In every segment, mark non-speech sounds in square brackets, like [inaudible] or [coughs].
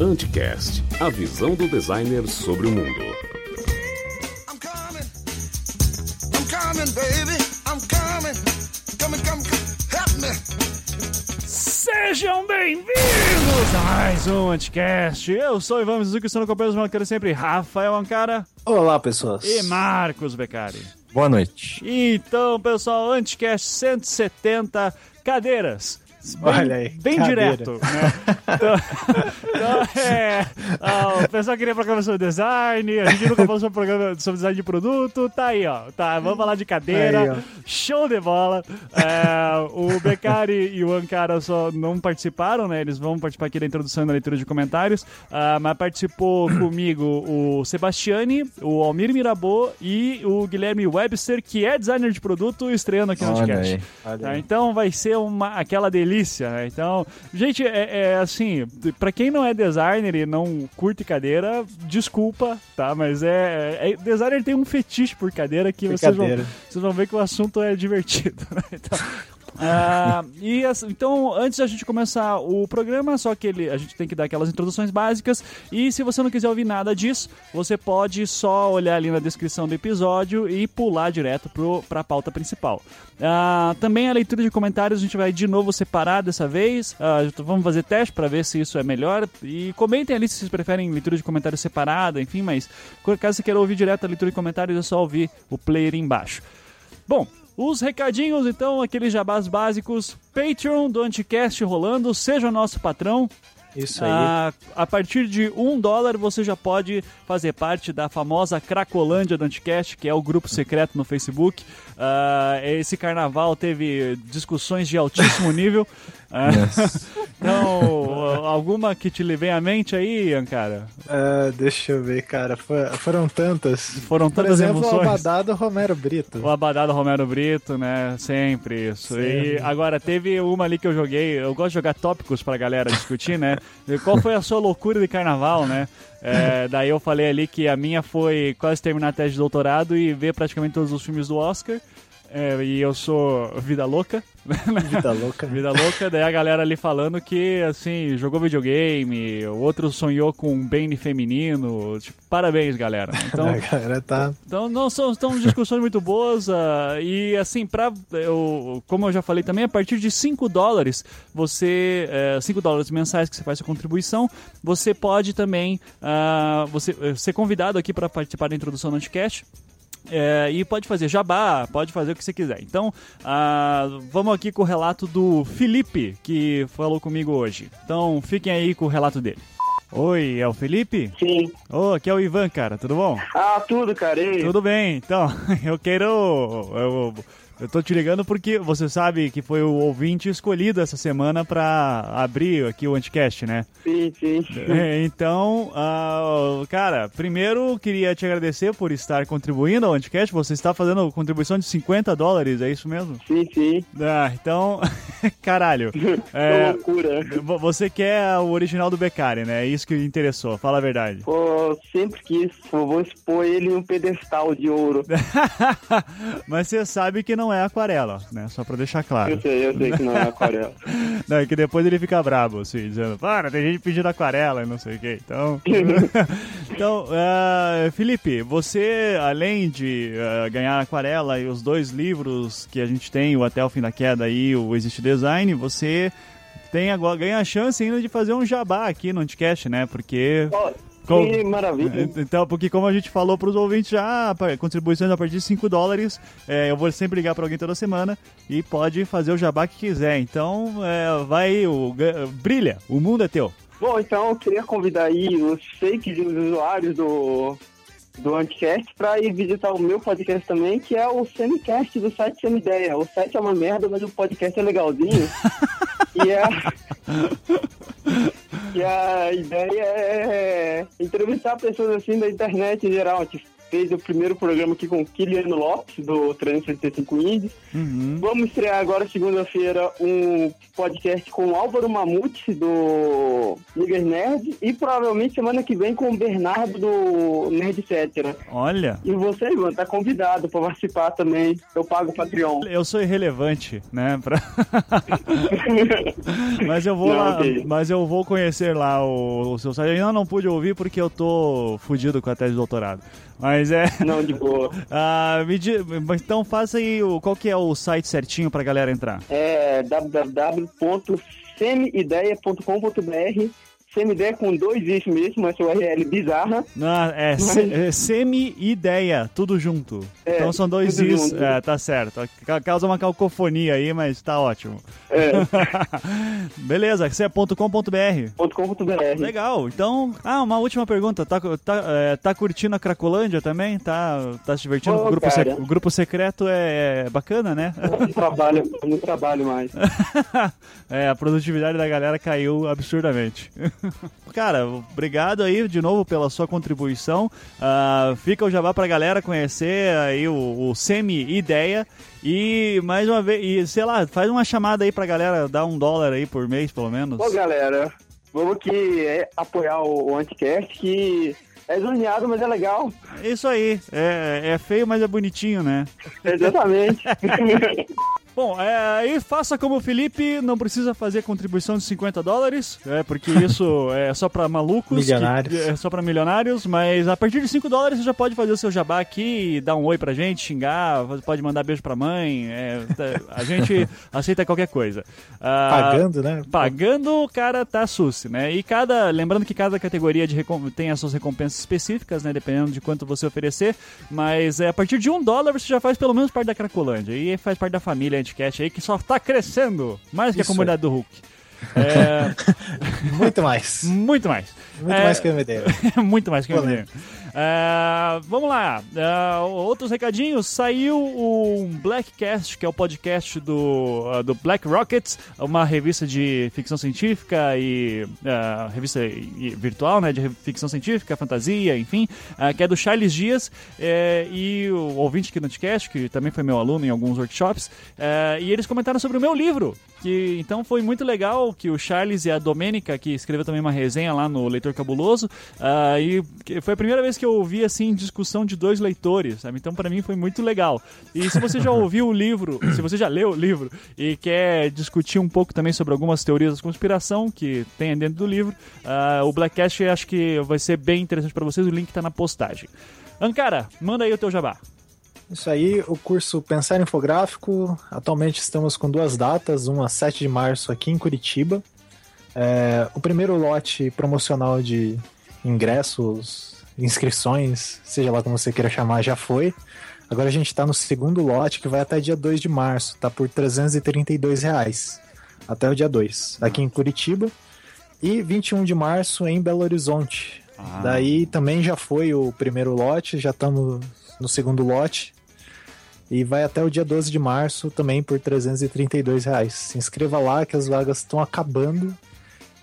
Anticast, a visão do designer sobre o mundo. I'm coming. I'm coming, baby. I'm coming. Coming, coming, coming. Help me. Sejam bem-vindos a mais um Anticast. Eu sou o Ivan Mizuki, estou no companheiro dos malucos sempre, Rafael Ancara Olá, pessoas. e Marcos Beccari. Boa noite. Então, pessoal, Anticast 170 cadeiras. Bem, Olha aí, bem cadeira. direto, né? Então, [laughs] então, é, ah, o pessoal queria programa sobre design, a gente nunca falou sobre programa sobre design de produto, tá aí, ó. Tá, vamos falar de cadeira, Aí, ó. show de bola. É, o Beccari e o Ancara só não participaram, né? Eles vão participar aqui da introdução e da leitura de comentários, ah, mas participou [clears throat] comigo o Sebastiani, o Almir Mirabô e o Guilherme Webster, que é designer de produto, estreando aqui no podcast. Tá, então vai ser uma, aquela delícia, né? Então, gente, é, é assim, pra quem não é designer e não curte cadeira, desculpa, tá? Mas é, é- designer tem um fetiche por cadeira que vocês vão, vocês vão ver que o assunto é divertido. [laughs] né? Então, ah, e então, antes da gente começar o programa, só que ele, a gente tem que dar aquelas introduções básicas. E se você não quiser ouvir nada disso, você pode só olhar ali na descrição do episódio e pular direto pro, pra pauta principal. Ah, também a leitura de comentários a gente vai de novo separar dessa vez. Ah, vamos fazer teste para ver se isso é melhor. E comentem ali se vocês preferem leitura de comentários separada, enfim, mas caso você queira ouvir direto a leitura de comentários, é só ouvir o player embaixo. Bom, os recadinhos, então, aqueles jabás básicos. Patreon do Anticast rolando, seja o nosso patrão. Isso aí. Ah, a partir de um dólar você já pode fazer parte da famosa Cracolândia do Anticast, que é o grupo secreto no Facebook. Ah, esse carnaval teve discussões de altíssimo nível. Ah, [laughs] então, alguma que te lhe vem à mente aí, Ancara? Ah, deixa eu ver, cara. Fo- foram tantas. Foram Por tantas exemplo, o emoções. Abadá do Romero Brito. O Abadá do Romero Brito, né? Sempre isso. E agora, teve uma ali que eu joguei. Eu gosto de jogar tópicos pra galera discutir, né? Qual foi a sua loucura de carnaval, né? É, daí eu falei ali que a minha foi quase terminar a tese de doutorado e ver praticamente todos os filmes do Oscar. É, e eu sou vida louca. [laughs] Vida louca. [laughs] Vida louca, daí a galera ali falando que, assim, jogou videogame, o outro sonhou com um Bane feminino. Tipo, parabéns, galera. [laughs] Então, A galera tá. então, não são, são discussões muito boas ah, e assim, pra, eu, como eu já falei também, a partir de 5 dólares, você, 5 dólares mensais que você faz sua contribuição, você pode também ah, você, eh, ser convidado aqui para participar da introdução do Anticast. É, e pode fazer jabá, pode fazer o que você quiser. Então, ah, vamos aqui com o relato do Felipe, que falou comigo hoje. Então, fiquem aí com o relato dele. Oi, é o Felipe? Sim. Ô, aqui é o Ivan, cara, tudo bom? Ah, tudo, cara. E... Tudo bem, então, [laughs] eu quero. Eu, eu tô te ligando porque você sabe que foi o ouvinte escolhido essa semana pra abrir aqui o Anticast, né? Sim, sim. É, Então, ah, cara, primeiro eu queria te agradecer por estar contribuindo ao Anticast. Você está fazendo contribuição de 50 dólares, é isso mesmo? Sim, sim. Ah, então, [laughs] caralho. [laughs] É, loucura. vo- você quer o original do Beccari, né? É isso que interessou, fala a verdade. Pô, sempre quis. Pô, vou expor ele em um pedestal de ouro. [laughs] Mas você sabe que não é aquarela, né? Só pra deixar claro. Eu sei, eu sei que não é aquarela. [laughs] Não, é que depois ele fica brabo, assim, dizendo, para, tem gente pedindo aquarela e não sei o que. Então, [laughs] então ah, Felipe, você, além de ah, ganhar aquarela e os dois livros que a gente tem, o Até o Fim da Queda e o Existe Design, você tem agora, ganha a chance ainda de fazer um jabá aqui no Anticast, né? Porque... Ó, Com- que maravilha. Então, porque como a gente falou para os ouvintes já, contribuições a partir de 5 dólares, é, eu vou sempre ligar para alguém toda semana e pode fazer o jabá que quiser. Então, é, vai, o, brilha, o mundo é teu. Bom, então eu queria convidar aí os fakes e os usuários do, do Anticast pra ir visitar o meu podcast também, que é o Semicast do site Semideia. O site é uma merda, mas o podcast é legalzinho. [laughs] e, a, [laughs] e a ideia é entrevistar pessoas assim da internet em geral, tipo fez o primeiro programa aqui com o Kiliano Lopes, do 365 Indies. Uhum. Vamos estrear agora, segunda-feira, um podcast com o Álvaro Mamute, do Ligas Nerd. E provavelmente semana que vem com o Bernardo, do Nerd Etc. Olha, E você, Ivan, tá convidado para participar também. Eu pago o Patreon. eu sou irrelevante, né? pra- [laughs] mas eu vou Não, lá, ok. mas eu vou conhecer lá o, o seu site. Eu ainda não pude ouvir porque eu tô fudido com a tese de doutorado. Mas é. Não, de boa. [laughs] ah, me di- mas então faça aí o, qual que é o site certinho pra galera entrar. É www.semiideia.com.br Semideia com dois is mesmo, essa URL bizarra. Ah, é, se- é semi-ideia, tudo junto. É, então são dois is. É, tá certo. Ca- Causa uma cacofonia aí, mas tá ótimo. É, [laughs] Beleza, você é .com.br. .com.br. Legal, então. Ah, uma última pergunta. Tá, tá, é, tá curtindo a Cracolândia também? Tá, tá se divertindo? O, grupo sec- o grupo secreto é, é bacana, né? Muito trabalho, muito trabalho mais. [laughs] é, a produtividade da galera caiu absurdamente. [laughs] Cara, obrigado aí de novo pela sua contribuição. Ah, fica o jabá pra galera conhecer aí o, o Semi-Ideia. E mais uma vez, e sei lá, faz uma chamada aí pra galera dar um dólar aí por mês, pelo menos. Bom, galera, vamos aqui é, apoiar o, o Anticast, que é zoneado, mas é legal. Isso aí, é, é feio, mas é bonitinho, né? Exatamente. [laughs] Bom, é, aí faça como o Felipe, não precisa fazer contribuição de 50 dólares, é, porque isso é só pra malucos. Milionários. que- é só pra milionários, mas a partir de 5 dólares você já pode fazer o seu jabá aqui, dar um oi pra gente, xingar, você pode mandar beijo pra mãe, é, tá- a gente [laughs] aceita qualquer coisa. Ah, Pagando, né? Pagando, o cara tá sus, né? E cada. Lembrando que cada categoria de tem as suas recompensas específicas, né? Dependendo de quanto você oferecer. Mas é, a partir de um dólar você já faz pelo menos parte da Cracolândia. E faz parte da família Anticast aí que só tá crescendo. Mais que a Isso comunidade do Hulk. [laughs] É, Muito mais. muito mais. Muito É, mais que a MD. [laughs] muito mais que eu Valeu. É, vamos lá. É, outros recadinhos. Saiu o Blackcast, que é o podcast do, uh, do Black Rockets, uma revista de ficção científica e uh, revista virtual, né? De ficção científica, fantasia, enfim, uh, que é do Charles Dias é, e o ouvinte aqui no podcast, que também foi meu aluno em alguns workshops, é, e eles comentaram sobre o meu livro. Que, então foi muito legal que o Charles e a Domênica, que escreveu também uma resenha lá no Leitor Cabuloso, e foi a primeira vez que eu ouvi assim discussão de dois leitores, sabe? Então para mim foi muito legal. E se você já ouviu o livro, se você já leu o livro e quer discutir um pouco também sobre algumas teorias da conspiração que tem dentro do livro, ah, o Blackcast acho que vai ser bem interessante para vocês. O link tá na postagem. Ancara, manda aí o teu jabá. Isso aí, o curso Pensar Infográfico. Atualmente estamos com duas datas, uma 7 de março aqui em Curitiba. É, o primeiro lote promocional de ingressos, inscrições, seja lá como você queira chamar, já foi. Agora a gente está no segundo lote que vai até dia 2 de março, tá por 332 reais. Até o dia 2, aqui em Curitiba. E 21 de março em Belo Horizonte. Ah. Daí também já foi o primeiro lote, já estamos no segundo lote. E vai até o dia 12 de março também por 332 reais. Se inscreva lá que as vagas estão acabando.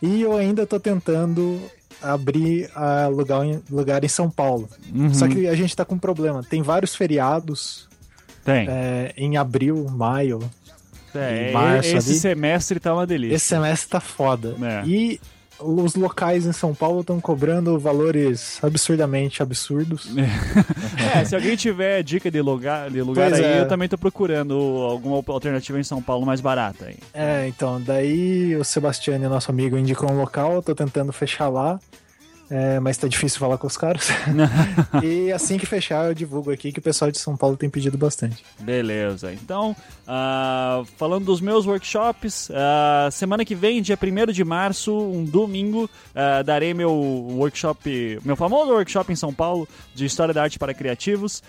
E eu ainda tô tentando abrir a lugar, em, lugar em São Paulo. Uhum. Só que a gente tá com um problema. Tem vários feriados Tem. é, em abril, maio. É, março esse ali. semestre tá uma delícia. Esse semestre tá foda. É. E os locais em São Paulo estão cobrando valores absurdamente absurdos. [laughs] É, se alguém tiver dica de lugar, de lugar Pois aí, é. eu também tô procurando alguma alternativa em São Paulo mais barata aí. É, então, daí o Sebastiano, nosso amigo, indicou um local, tô tentando fechar lá. É, mas tá difícil falar com os caras. [laughs] e assim que fechar, eu divulgo aqui que o pessoal de São Paulo tem pedido bastante. Beleza. Então, ah, falando dos meus workshops, ah, semana que vem, dia 1 de março, um domingo, ah, darei meu workshop, meu famoso workshop em São Paulo de História da Arte para Criativos.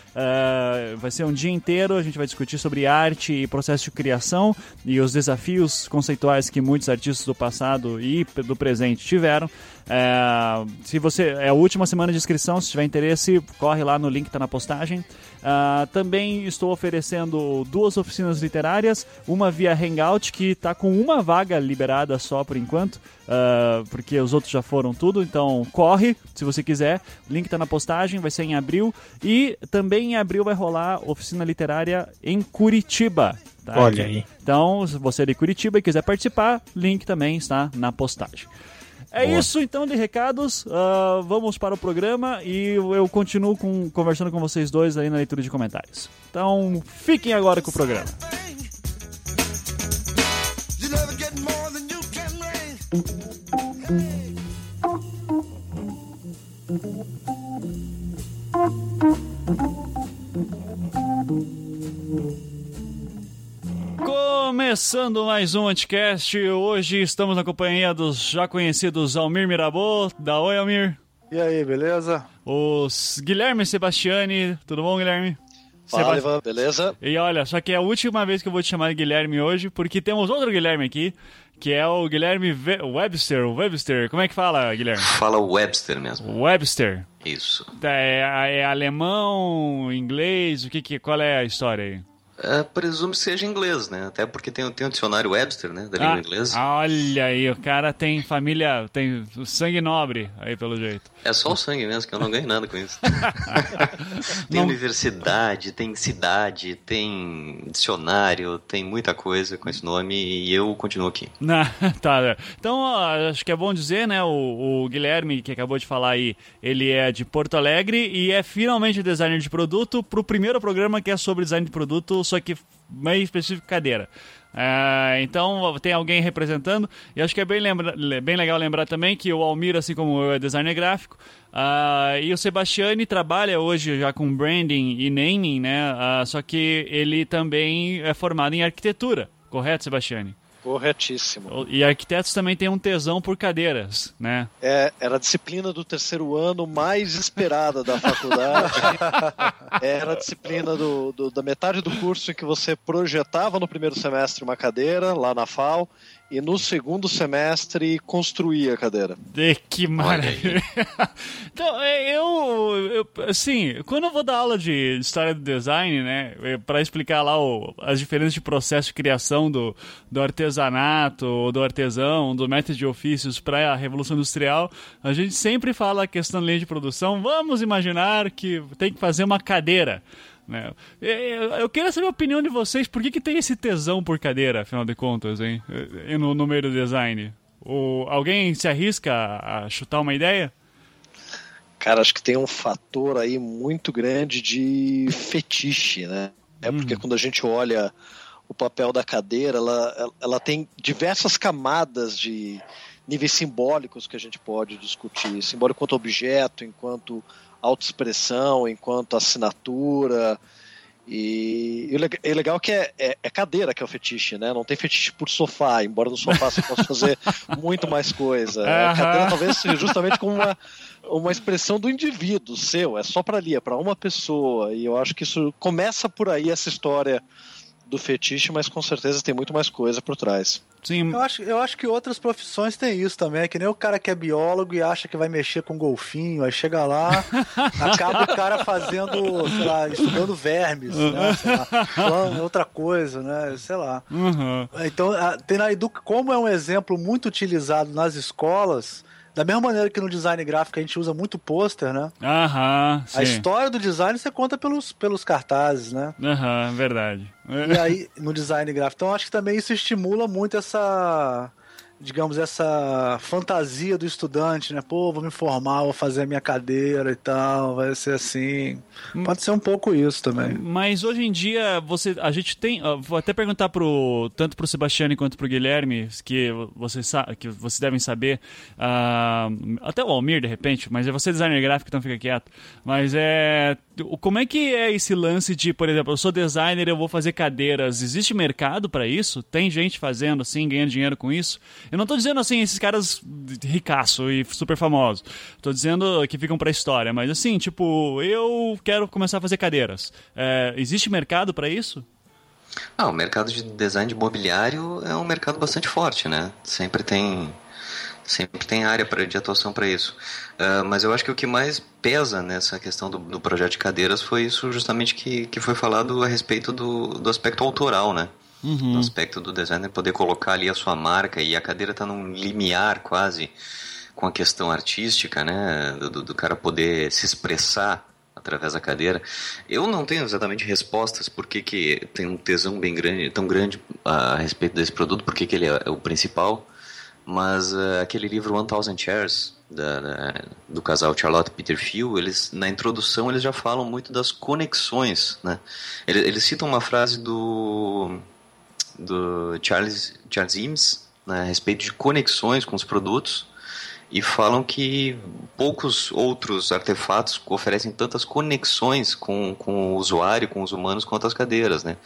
Vai ser um dia inteiro, a gente vai discutir sobre arte e processo de criação e os desafios conceituais que muitos artistas do passado e do presente tiveram. É, se você é a última semana de inscrição, se tiver interesse, corre lá no link que tá na postagem. Ah, também estou oferecendo duas oficinas literárias, uma via Hangout que está com uma vaga liberada só por enquanto, ah, porque os outros já foram tudo, então corre se você quiser. Link tá na postagem, vai ser em abril e também em abril vai rolar oficina literária em Curitiba. tá? Olha aí. Então, se você é de Curitiba e quiser participar, link também está na postagem. É isso então de recados. Ah, vamos para o programa e eu continuo com- conversando com vocês dois aí na leitura de comentários. Então, fiquem agora com o programa. You Começando mais um Anticast, hoje estamos na companhia dos já conhecidos Almir Mirabô, da Oi Almir, E aí, beleza? os Guilherme Sebastiani, tudo bom Guilherme? Fala, Ivan, beleza? E olha, só que é a última vez que eu vou te chamar de Guilherme hoje, porque temos outro Guilherme aqui, que é o Guilherme Ve- Webster, o Webster, como é que fala, Guilherme? Fala Webster mesmo. Webster. Isso. É, é alemão, inglês, o que, que qual é a história aí? É, presumo que seja inglês, né? Até porque tem, tem o dicionário Webster, né? Da língua inglesa. Ah, olha aí, o cara tem família, tem sangue nobre aí pelo jeito. É só o sangue mesmo, que eu não ganho nada com isso. [laughs] tem Não- universidade, tem cidade, tem dicionário, tem muita coisa com esse nome e eu continuo aqui. [laughs] Tá, né? então ó, acho que é bom dizer, né? O, o Guilherme, que acabou de falar aí, ele é de Porto Alegre e é finalmente designer de produto pro primeiro programa que é sobre design de produto, só que meio específico cadeira. É, então tem alguém representando e acho que é bem, lembra, le- bem legal lembrar também que o Almir, assim como eu, é designer gráfico ah, e o Sebastiani trabalha hoje já com branding e naming, né? Ah, só que ele também é formado em arquitetura, correto, Sebastiani? Corretíssimo. E arquitetos também têm um tesão por cadeiras, né? É, era a disciplina do terceiro ano mais esperada da faculdade. [laughs] Era a disciplina do, do- da metade do curso em que você projetava no primeiro semestre uma cadeira, lá na FAO, e no segundo semestre construía a cadeira. E que maravilha. [laughs] então, é, eu, eu, assim, quando eu vou dar aula de história do design, né, para explicar lá o- as diferenças de processo de criação do, do artesanato, ou do artesão, do método de ofícios para a Revolução Industrial, a gente sempre fala a questão da linha de produção. Vamos imaginar que tem que fazer uma cadeira. Né? Eu eu queria saber a opinião de vocês, por que, que tem esse tesão por cadeira, afinal de contas, hein? E No, no meio do design? O, alguém se arrisca a, chutar uma ideia? Cara, acho que tem um fator aí muito grande de fetiche, né? É porque quando a gente olha o papel da cadeira, ela, ela, ela tem diversas camadas de níveis simbólicos que a gente pode discutir. Simbólico enquanto objeto, enquanto autoexpressão, enquanto assinatura. E, e é legal que é, é, é cadeira que é o fetiche, né? Não tem fetiche por sofá, embora no sofá você possa fazer [laughs] muito mais coisa. A Aham. cadeira talvez seja justamente como uma, uma expressão do indivíduo seu, é só para ali, é para uma pessoa. E eu acho que isso começa por aí essa história do fetiche, mas com certeza tem muito mais coisa por trás. Sim, Eu acho, eu acho que outras profissões têm isso também. É que nem o cara que é biólogo e acha que vai mexer com golfinho, aí chega lá, [laughs] acaba o cara fazendo, sei lá, estudando vermes, né? Sei lá, outra coisa, né? Sei lá. Uhum. Então, tem na Edu, como é um exemplo muito utilizado nas escolas, da mesma maneira que no design gráfico a gente usa muito pôster, né? Aham, A sim. história do design você conta pelos, pelos cartazes, né? Aham, verdade. E aí, no design gráfico. Então, acho que também isso estimula muito essa, digamos, essa fantasia do estudante, né? Pô, vou me formar, vou fazer a minha cadeira e tal, vai ser assim. Pode ser um pouco isso também. Mas hoje em dia, você, a gente tem. Vou até perguntar pro, tanto pro Sebastiano quanto pro Guilherme, que vocês, que vocês devem saber. ah, até o Almir, de repente, mas é você designer gráfico, então fica quieto. Mas é. Como é que é esse lance de, por exemplo, eu sou designer, eu vou fazer cadeiras. Existe mercado pra isso? Tem gente fazendo assim, ganhando dinheiro com isso? Eu não tô dizendo assim, esses caras ricaço e super famosos. Tô dizendo que ficam pra história, mas assim, tipo, eu quero começar a fazer cadeiras. É, existe mercado pra isso? Ah, o mercado de design de mobiliário é um mercado bastante forte, né? Sempre tem Sempre tem área pra, de atuação para isso. Ah, mas eu acho que o que mais pesa nessa questão do, do projeto de cadeiras foi isso justamente que, que foi falado a respeito do, do aspecto autoral, né? Uhum. No aspecto do designer poder colocar ali a sua marca e a cadeira tá num limiar quase com a questão artística, né? Do, do- do cara poder se expressar através da cadeira. Eu não tenho exatamente respostas por que, que tem um tesão bem grande, tão grande a, respeito desse produto, por que, que ele é o principal. Mas eh, aquele livro One Thousand Chairs da- da- do casal Charlotte Peter Thiel, eles na introdução eles já falam muito das conexões, né? Eles, eles citam uma frase do do Charles Charles Eames né, a respeito de conexões com os produtos e falam que poucos outros artefatos oferecem tantas conexões com, com o usuário, com os humanos, quanto as cadeiras, né?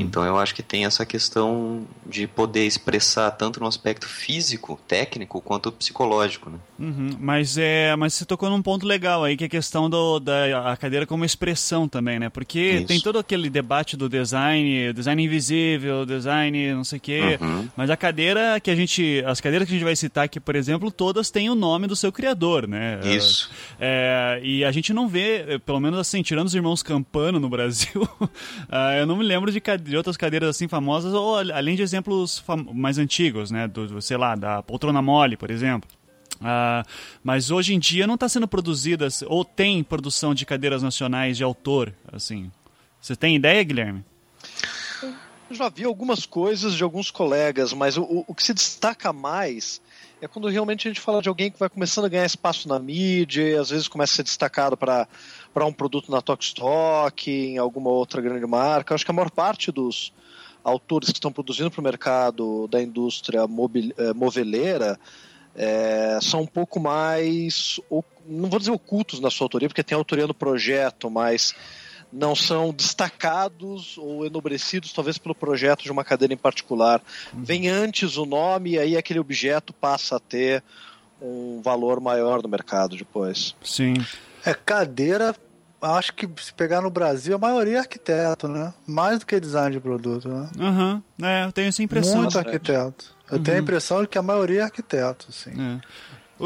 Então eu acho que tem essa questão de poder expressar tanto no aspecto físico, técnico, quanto psicológico, né? Uhum, Mas é, mas você tocou num ponto legal aí, que é a questão do, da cadeira como expressão também, né? Porque Isso. tem todo aquele debate do design, design invisível, design não sei o quê. Uhum. Mas a cadeira que a gente. As cadeiras que a gente vai citar aqui, por exemplo, todas têm o nome do seu criador, né? Isso. É, e a gente não vê, pelo menos assim, tirando os irmãos Campano no Brasil, [laughs] ah, eu não me lembro de, de outras cadeiras assim famosas, ou al- além de exemplos mais antigos, né? Do, sei lá, da poltrona mole, por exemplo. Ah, mas hoje em dia não está sendo produzidas, ou tem produção de cadeiras nacionais de autor, assim. Você tem ideia, Guilherme? Eu já vi algumas coisas de alguns colegas, mas o, o- o que se destaca mais é quando realmente a gente fala de alguém que vai começando a ganhar espaço na mídia, às vezes começa a ser destacado para um produto na Tokstok, em alguma outra grande marca. Eu acho que a maior parte dos autores que estão produzindo para o mercado da indústria mobil, eh, moveleira eh, são um pouco mais, não vou dizer ocultos na sua autoria, porque tem autoria no projeto, mas não são destacados ou enobrecidos, talvez pelo projeto de uma cadeira em particular. Vem antes o nome e aí aquele objeto passa a ter um valor maior no mercado depois. Sim. É, cadeira, acho que se pegar no Brasil, a maioria é arquiteto, né? Mais do que design de produto, né? Aham. É, eu tenho essa impressão. Muito arquiteto. Eu tenho a impressão de que a maioria é arquiteto, assim. É.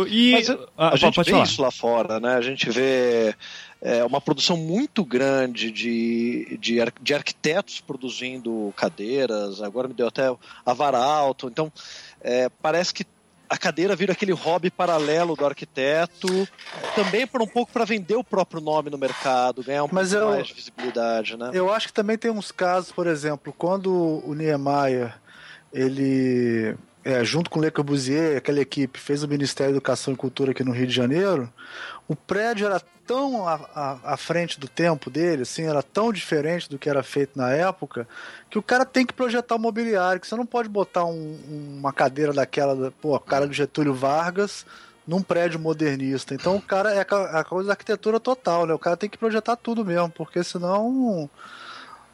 E, Mas a, ah, a gente pode vê falar. isso lá fora, né? A gente vê é, uma produção muito grande de, de, ar- de arquitetos produzindo cadeiras. Agora me deu até a vara alto. Então, é, parece que a cadeira vira aquele hobby paralelo do arquiteto, também por um pouco para vender o próprio nome no mercado, ganhar um Mas pouco eu- mais de visibilidade, né? Eu acho que também tem uns casos, por exemplo, quando o Niemeyer, ele, é, junto com o Le Corbusier, aquela equipe, fez o Ministério da Educação e Cultura aqui no Rio de Janeiro, o prédio era tão à, à- frente do tempo dele, assim, era tão diferente do que era feito na época, que o cara tem que projetar o mobiliário, que você não pode botar um- uma cadeira daquela, da- pô, cara do Getúlio Vargas num prédio modernista. Então o cara é a, a coisa da arquitetura total, né? O cara tem que projetar tudo mesmo, porque senão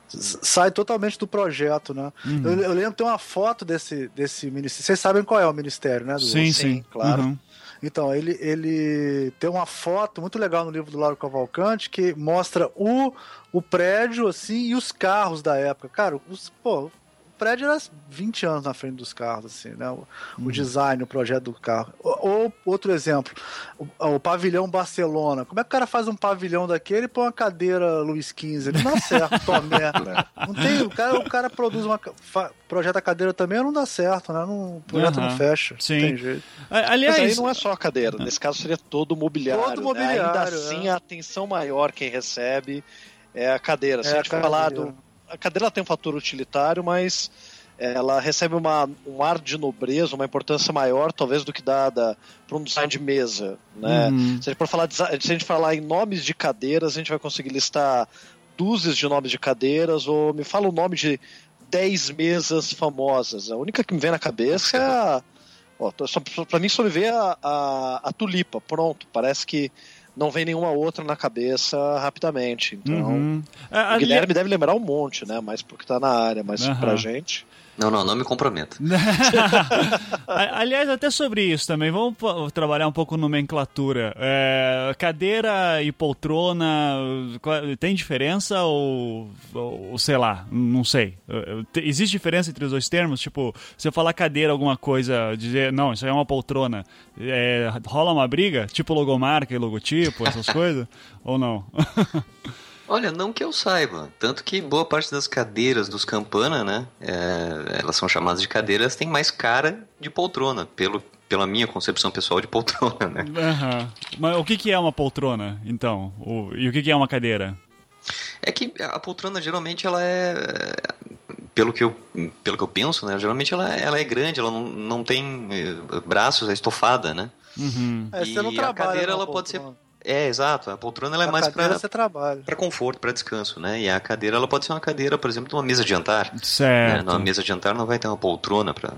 sai totalmente do projeto, né? Uhum. Eu, eu lembro tem uma foto desse, desse ministério. Vocês sabem qual é o ministério, né? do- Sim, sim. claro. Uhum. Então, ele, ele tem uma foto muito legal no livro do Lauro Cavalcante que mostra o, o prédio, assim, e os carros da época. Cara, os, pô, prédio era 20 anos na frente dos carros, assim, né? O, o design, o projeto do carro. Ou, ou outro exemplo, o, o pavilhão Barcelona. Como é que o cara faz um pavilhão daquele e põe uma cadeira Luiz XV? Ele não dá certo, [laughs] Tomé. Não tem, o, cara, o cara produz uma. fa- projeta a cadeira também, não dá certo, né? Não, o projeto Aham. não fecha. Sim. Não tem jeito. A- Mas Aliás, aí não é só a cadeira, nesse caso seria todo o mobiliário. Todo o né? Ainda mobiliário, assim, é. a atenção maior quem recebe é a cadeira. Se É a gente falar do. A cadeira tem um fator utilitário, mas ela recebe uma, um ar de nobreza, uma importância maior, talvez, do que dada para um design de mesa. Né? Uhum. Se, a gente for falar, de- se a gente falar em nomes de cadeiras, a gente vai conseguir listar dúzias de nomes de cadeiras, ou me fala o nome de 10 mesas famosas. A única que me vem na cabeça é a. Ó, pra mim só me vê a, a, a tulipa, pronto. Parece que não vem nenhuma outra na cabeça rapidamente. Então, Uhum. A- o Guilherme deve lembrar um monte, né? Mais porque tá na área, mas Aham. pra gente. Não, não, não me comprometa. [laughs] A- Aliás, até sobre isso também, vamos trabalhar um pouco nomenclatura. É, cadeira e poltrona, tem diferença ou, ou sei lá, não sei. Eh, te- Existe diferença entre os dois termos? Tipo, se eu falar cadeira, alguma coisa, dizer, não, isso aí é uma poltrona, é, rola uma briga? Tipo logomarca e logotipo, essas [laughs] coisas? Ou não? [laughs] Olha, não que eu saiba. Tanto que boa parte das cadeiras dos Campana, né? é, elas são chamadas de cadeiras, tem mais cara de poltrona, pelo, pela minha concepção pessoal de poltrona, né? Aham. Mas o que, que é uma poltrona, então? O- e o que, que é uma cadeira? É que a poltrona geralmente ela é. Pelo que eu, pelo que eu penso, né? Geralmente ela, ela é grande, ela não, não tem eh, braços, é estofada, né? Uhum. É, você não E trabalha a cadeira ela pode ser. É, exato. A poltrona ela é A mais cadeira para para conforto, para descanso, né? E a cadeira ela pode ser uma cadeira, por exemplo, de uma mesa de jantar. Né? Certo. Numa mesa de jantar não vai ter uma poltrona para.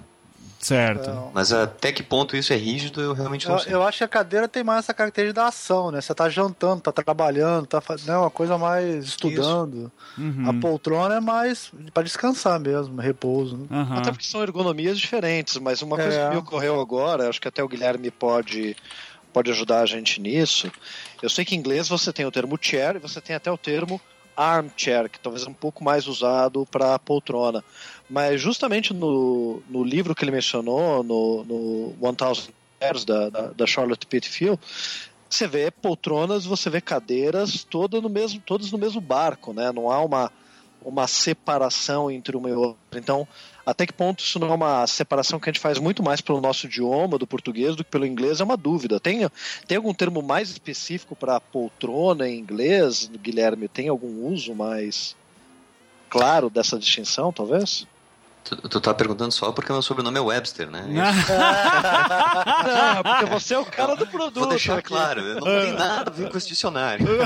Certo. Não. Mas até que ponto isso é rígido, eu realmente não Eu, sei. eu acho que a cadeira tem mais essa característica da ação, né? Você tá jantando, tá trabalhando, tá fazendo uma coisa mais estudando. Uhum. A poltrona é mais pra descansar mesmo, repouso. Né? Aham. Até porque são ergonomias diferentes, mas uma coisa É. que me ocorreu agora, acho que até o Guilherme pode, pode ajudar a gente nisso. Eu sei que em inglês você tem o termo chair e você tem até o termo armchair, que talvez é um pouco mais usado para poltrona. Mas justamente no, no livro que ele mencionou, no, no 1000 Years da, da, da Charlotte Pitfield, você vê poltronas, você vê cadeiras todas no mesmo, todas no mesmo barco, né? Não há uma, uma separação entre uma e outra. Então, até que ponto isso não é uma separação que a gente faz muito mais pelo nosso idioma, do português, do que pelo inglês, é uma dúvida. Tem, tem algum termo mais específico para poltrona em inglês, Guilherme? Tem algum uso mais claro dessa distinção, talvez? Tu, tu tá perguntando só porque meu sobrenome é Webster, né? [laughs] Não, porque você é o cara do produto. Vou deixar aqui. claro, eu não tenho nada a ver com esse dicionário. [laughs]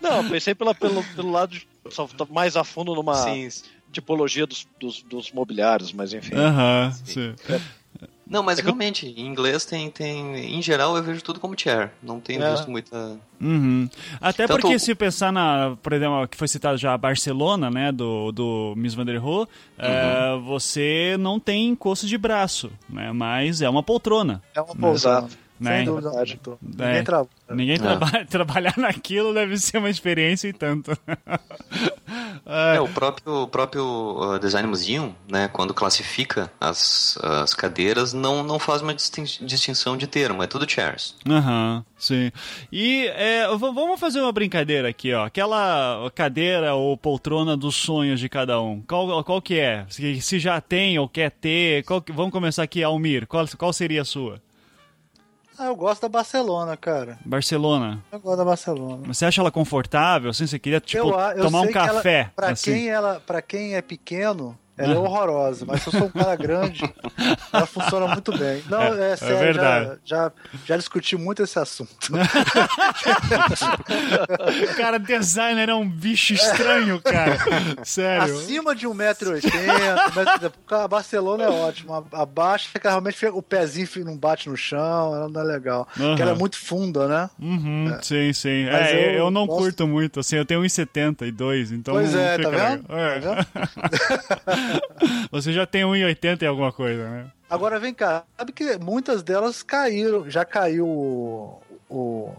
Não, pensei pela, pelo, pelo lado de, só tá mais a fundo numa Sim. Tipologia dos, dos, dos mobiliários, mas enfim. Aham, sim. Não, mas É que realmente, em inglês tem, tem. Em geral eu vejo tudo como chair. Não tenho É. visto muita. Uhum. Até Tanto- porque se pensar na, por exemplo, que foi citado já a Barcelona, né, do, do Miss Van der Rohe, é, você não tem encosto de braço, né, mas é uma poltrona, É uma poltrona. Exato. Né? Sem dúvida. verdade. Ninguém É. trabalha. Ninguém traba- [laughs] trabalhar naquilo deve ser uma experiência e tanto. [laughs] É, o próprio, o próprio uh, Design Museum, né, quando classifica as, as cadeiras, não, não faz uma distin- distinção de termo, é tudo chairs. Aham, sim. E é, vamos fazer uma brincadeira aqui, ó. Aquela cadeira ou poltrona dos sonhos de cada um. Qual, qual que é? Se, se já tem ou quer ter, qual que- vamos começar aqui, Almir. Qual, qual seria a sua? Ah, eu gosto da Barcelona, cara. Barcelona. Eu gosto da Barcelona. Você acha ela confortável? Assim, você queria tipo eu, eu tomar um que ela- café? pra, assim? quem ela, pra quem é pequeno, ela é horrorosa. Mas se eu sou um cara grande, [laughs] ela funciona muito bem. Não, é, sério, verdade. já, já, já discuti muito esse assunto. Cara designer é um bicho estranho, cara. Sério. Acima de 1,80m, a Barcelona é ótima. Abaixo, fica realmente o pezinho não bate no chão, ela não é legal. Aham. Porque ela é muito funda, né? Uhum, sim, sim. Mas É, eu, eu não gosto- curto muito, assim, eu tenho 1,72, então Pois é, tá vendo? legal. É. [laughs] [laughs] Você já tem 1,80 e alguma coisa, né? Agora vem cá, sabe que muitas delas caíram, já caiu o, o-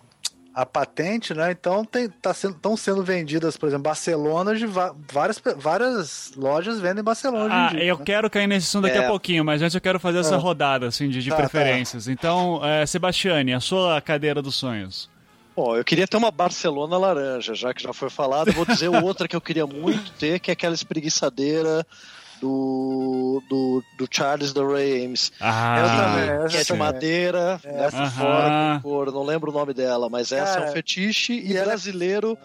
a patente, né? Então tem, tá sendo, estão sendo vendidas, por exemplo, Barcelona de várias, várias lojas vendem Barcelona hoje em Ah, dia, eu né? quero cair nesse assunto daqui É. a pouquinho, mas antes eu quero fazer essa Ah. rodada, assim, de, de Tá, preferências. Então, é, Sebastiane, a sua cadeira dos sonhos. Bom, eu queria ter uma Barcelona laranja, já que já foi falado. Vou dizer outra que eu queria muito ter, que é aquela espreguiçadeira do, do, do Charles da Ray Ames. Ah, também, essa que é de madeira, Aham. fora, com cor, não lembro o nome dela, mas essa é um fetiche. E, e ela- brasileiro,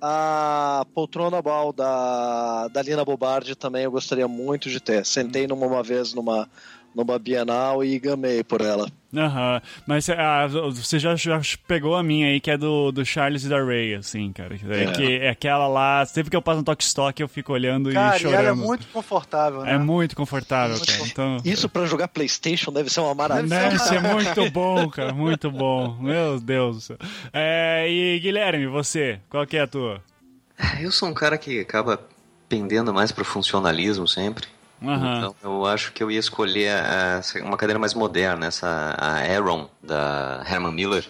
a poltrona bal da, da Lina Bobardi também eu gostaria muito de ter. Sentei numa uma vez numa, numa Bienal e gamei por ela. Aham. Mas ah, você já, já pegou a minha aí, que é do, do Charles e da Ray, assim, cara. É, É. Que é aquela lá, sempre que eu passo no Toque Stock, eu fico olhando Cara, e e chorando. ela é muito confortável, né? É muito confortável, cara. Então, Isso pra jogar Playstation deve ser uma maravilha. Deve [laughs] ser muito bom, cara. Muito bom. Meu Deus do céu. É, e Guilherme, você, qual que é a tua? Eu sou um cara que acaba pendendo mais pro funcionalismo sempre. Aham. Então eu acho que eu ia escolher a- uma cadeira mais moderna, essa a Aeron da Herman Miller,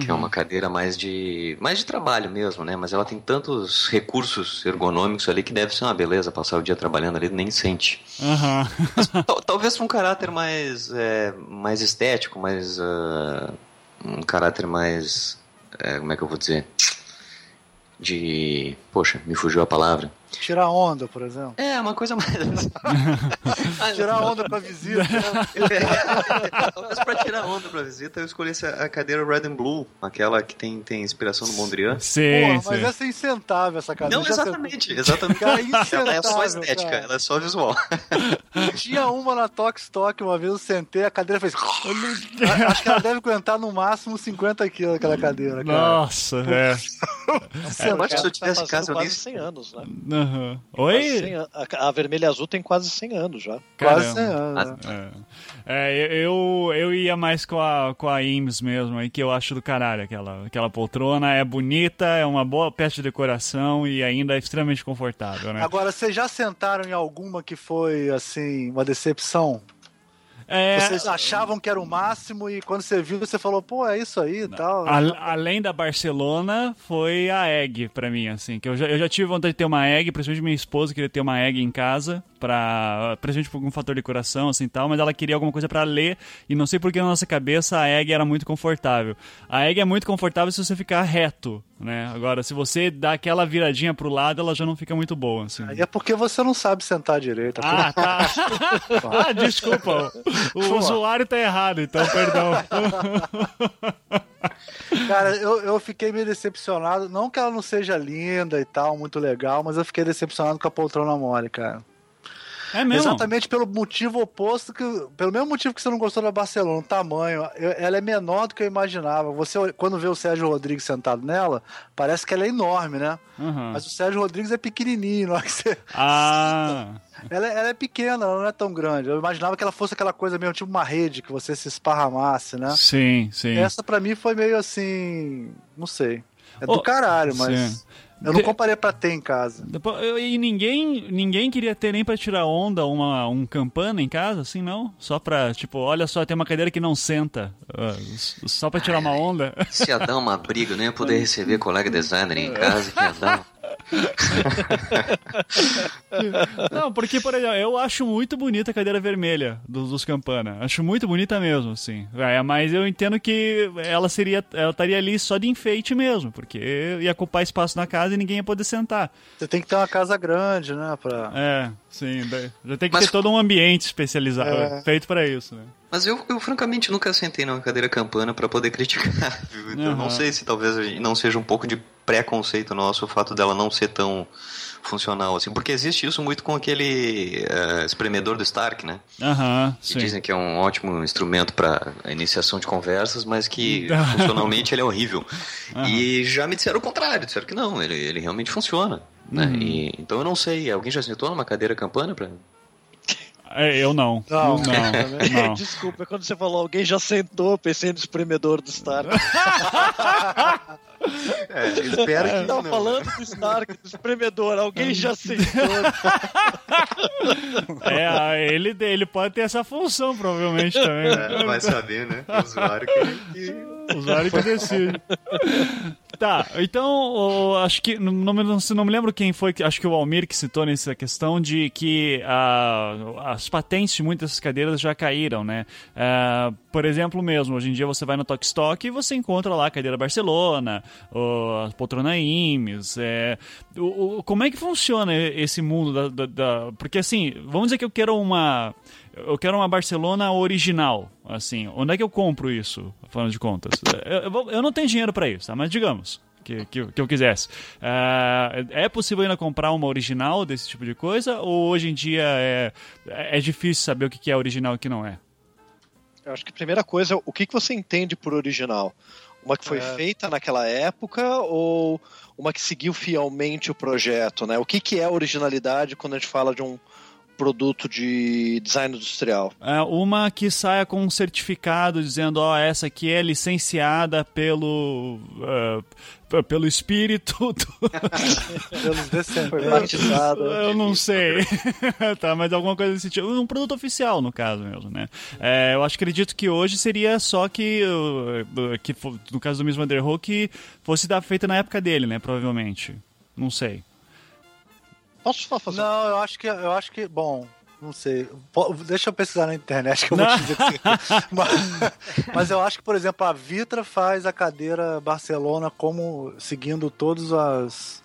que é uma cadeira mais de mais de trabalho mesmo, né? Mas ela tem tantos recursos ergonômicos ali que deve ser uma beleza passar o dia trabalhando ali, nem sente. Aham. [laughs] Tal- Talvez um caráter mais é, mais estético, mais ah, um caráter mais é, como é que eu vou dizer? De poxa, me fugiu a palavra. Tirar onda, por exemplo. É, uma coisa mais [laughs] Tirar onda com a visita. né? Talvez pra tirar onda pra visita, eu escolhi essa- a cadeira Red and Blue, aquela que tem, tem inspiração no Mondrian. Sim, Porra, mas essa é incentável, essa cadeira. Não, exatamente, exatamente. Cara, ela é só insentável, estética, cara. ela é só visual. Tinha uma na Tox Stock, uma vez eu sentei, a cadeira fez. [laughs] Acho que ela deve aguentar no máximo 50 quilos aquela cadeira, cara. Nossa, é. eu acho que se eu tivesse tá em casa, eu nem... quase 100 anos, né? Aham. Quase Oi? 100 an- a, a vermelha e azul tem quase 100 anos já. Quase Caramba. 100 anos. né? É, É, eu, eu ia mais com a, com a IMS mesmo, aí que eu acho do caralho aquela, aquela poltrona. É bonita, é uma boa peça de decoração e ainda é extremamente confortável, né? Agora, vocês já sentaram em alguma que foi, assim, uma decepção? É, Vocês achavam que era o máximo e quando você viu, você falou, pô, é isso aí e tal. a- além da Barcelona, foi a Egg pra mim, assim. Que eu já, eu já tive vontade de ter uma Egg, principalmente minha esposa queria ter uma Egg em casa, pra, principalmente por algum fator de decoração, assim tal, mas ela queria alguma coisa pra ler e não sei porque na nossa cabeça a Egg era muito confortável. A Egg é muito confortável se você ficar reto, né? Agora, se você dá aquela viradinha pro lado, ela já não fica muito boa, assim. Aí é porque você não sabe sentar direito. Ah, tá. [laughs] ah, desculpa. O, o usuário tá errado, então perdão. [laughs] Cara, eu, eu fiquei meio decepcionado. Não que ela não seja linda e tal, muito legal, mas eu fiquei decepcionado com a poltrona mole, cara. É mesmo? Exatamente pelo motivo oposto que. Pelo mesmo motivo que você não gostou da Barcelona, o tamanho. Ela é menor do que eu imaginava. Você, quando vê o Sérgio Rodrigues sentado nela, parece que ela é enorme, né? Uhum. Mas o Sérgio Rodrigues é pequenininho. na hora que você- Ah, [laughs] Ela, ela é pequena, ela não é tão grande. Eu imaginava que ela fosse aquela coisa meio tipo uma rede, que você se esparramasse, né? sim, sim. Essa pra mim foi meio assim. Não sei. É do Oh, caralho, mas. sim. Eu não comparei pra ter em casa. Depois- eu- E ninguém, ninguém queria ter nem pra tirar onda uma, um campana em casa, assim, não? Só pra, tipo, olha só, tem uma cadeira que não senta. ah, só pra tirar uma onda. Se ia dar uma briga, eu não ia poder receber colega designer em [laughs] casa, que ia dar... [laughs] Não, porque, por exemplo, eu acho muito bonita a cadeira vermelha dos, dos Campana. Acho muito bonita mesmo, assim. É, mas eu entendo que ela seria. Ela estaria ali só de enfeite mesmo, porque ia ocupar espaço na casa e ninguém ia poder sentar. Você tem que ter uma casa grande, né? Pra... É, sim. Já tem que Mas- ter todo um ambiente especializado, É. feito pra isso, né? Mas eu, eu francamente nunca sentei numa cadeira campana pra poder criticar, [laughs] viu? Então eu Aham. não sei se talvez não seja um pouco de preconceito nosso o fato dela não ser tão funcional assim, porque existe isso muito com aquele eh, espremedor do Stark, né? Aham, Que sim. dizem que é um ótimo instrumento para iniciação de conversas, mas que [laughs] funcionalmente ele é horrível. E já me disseram o contrário, disseram que não, ele, ele realmente funciona. Né? Uhum. E- então eu não sei, alguém já sentou numa cadeira campana pra... É, eu não. Não. Não, [laughs] não. Desculpa, quando você falou alguém já sentou, pensei no espremedor do Stark. [laughs] É, espero que Tava falando do Stark, do espremedor, alguém já sentou. [laughs] É, a- ele, ele pode ter essa função, provavelmente, também. É, vai saber, né? O usuário que, que... Usuário que decide. Tá, então, acho que, não, não, não, me lembro quem foi, que- acho que o Almir que citou nessa questão de que ah, as patentes de muitas cadeiras já caíram, né? Ah, por exemplo mesmo, hoje em dia você vai no Tok Stock e você encontra lá a cadeira Barcelona, a poltrona Imes, é, o, o- como é que funciona esse mundo da, da- da- Porque assim, vamos dizer que eu quero uma... Eu quero uma Barcelona original, assim. Onde é que eu compro isso, falando de contas? Eu, eu eu não tenho dinheiro para isso, tá? Mas digamos que, que, que eu quisesse. Ah, é possível ainda comprar uma original desse tipo de coisa? Ou hoje em dia é, é difícil saber o que é original e o que não é? Eu acho que a primeira coisa, o que, que você entende por original? Uma que foi É. feita naquela época ou uma que seguiu fielmente o projeto, né? O que, que é originalidade quando a gente fala de um, produto de design industrial? É, uma que saia com um certificado dizendo, ó, essa aqui é licenciada pelo uh, pelo espírito [laughs] do... Pelos descendentes. Foi. Eu não sei. [laughs] tá, mas alguma coisa desse tipo. Um produto oficial, no caso mesmo, né? É, eu acho que acredito que hoje seria só que, uh, que fo- no caso do Miss Vanderhoek, que fosse da, feita na época dele, né? Provavelmente. Não sei. Posso só fazer Não, eu acho que eu acho que, bom, não sei. Deixa eu pesquisar na internet que eu vou Não. te dizer que [laughs] mas, mas eu acho que, por exemplo, a Vitra faz a cadeira Barcelona como seguindo todos as,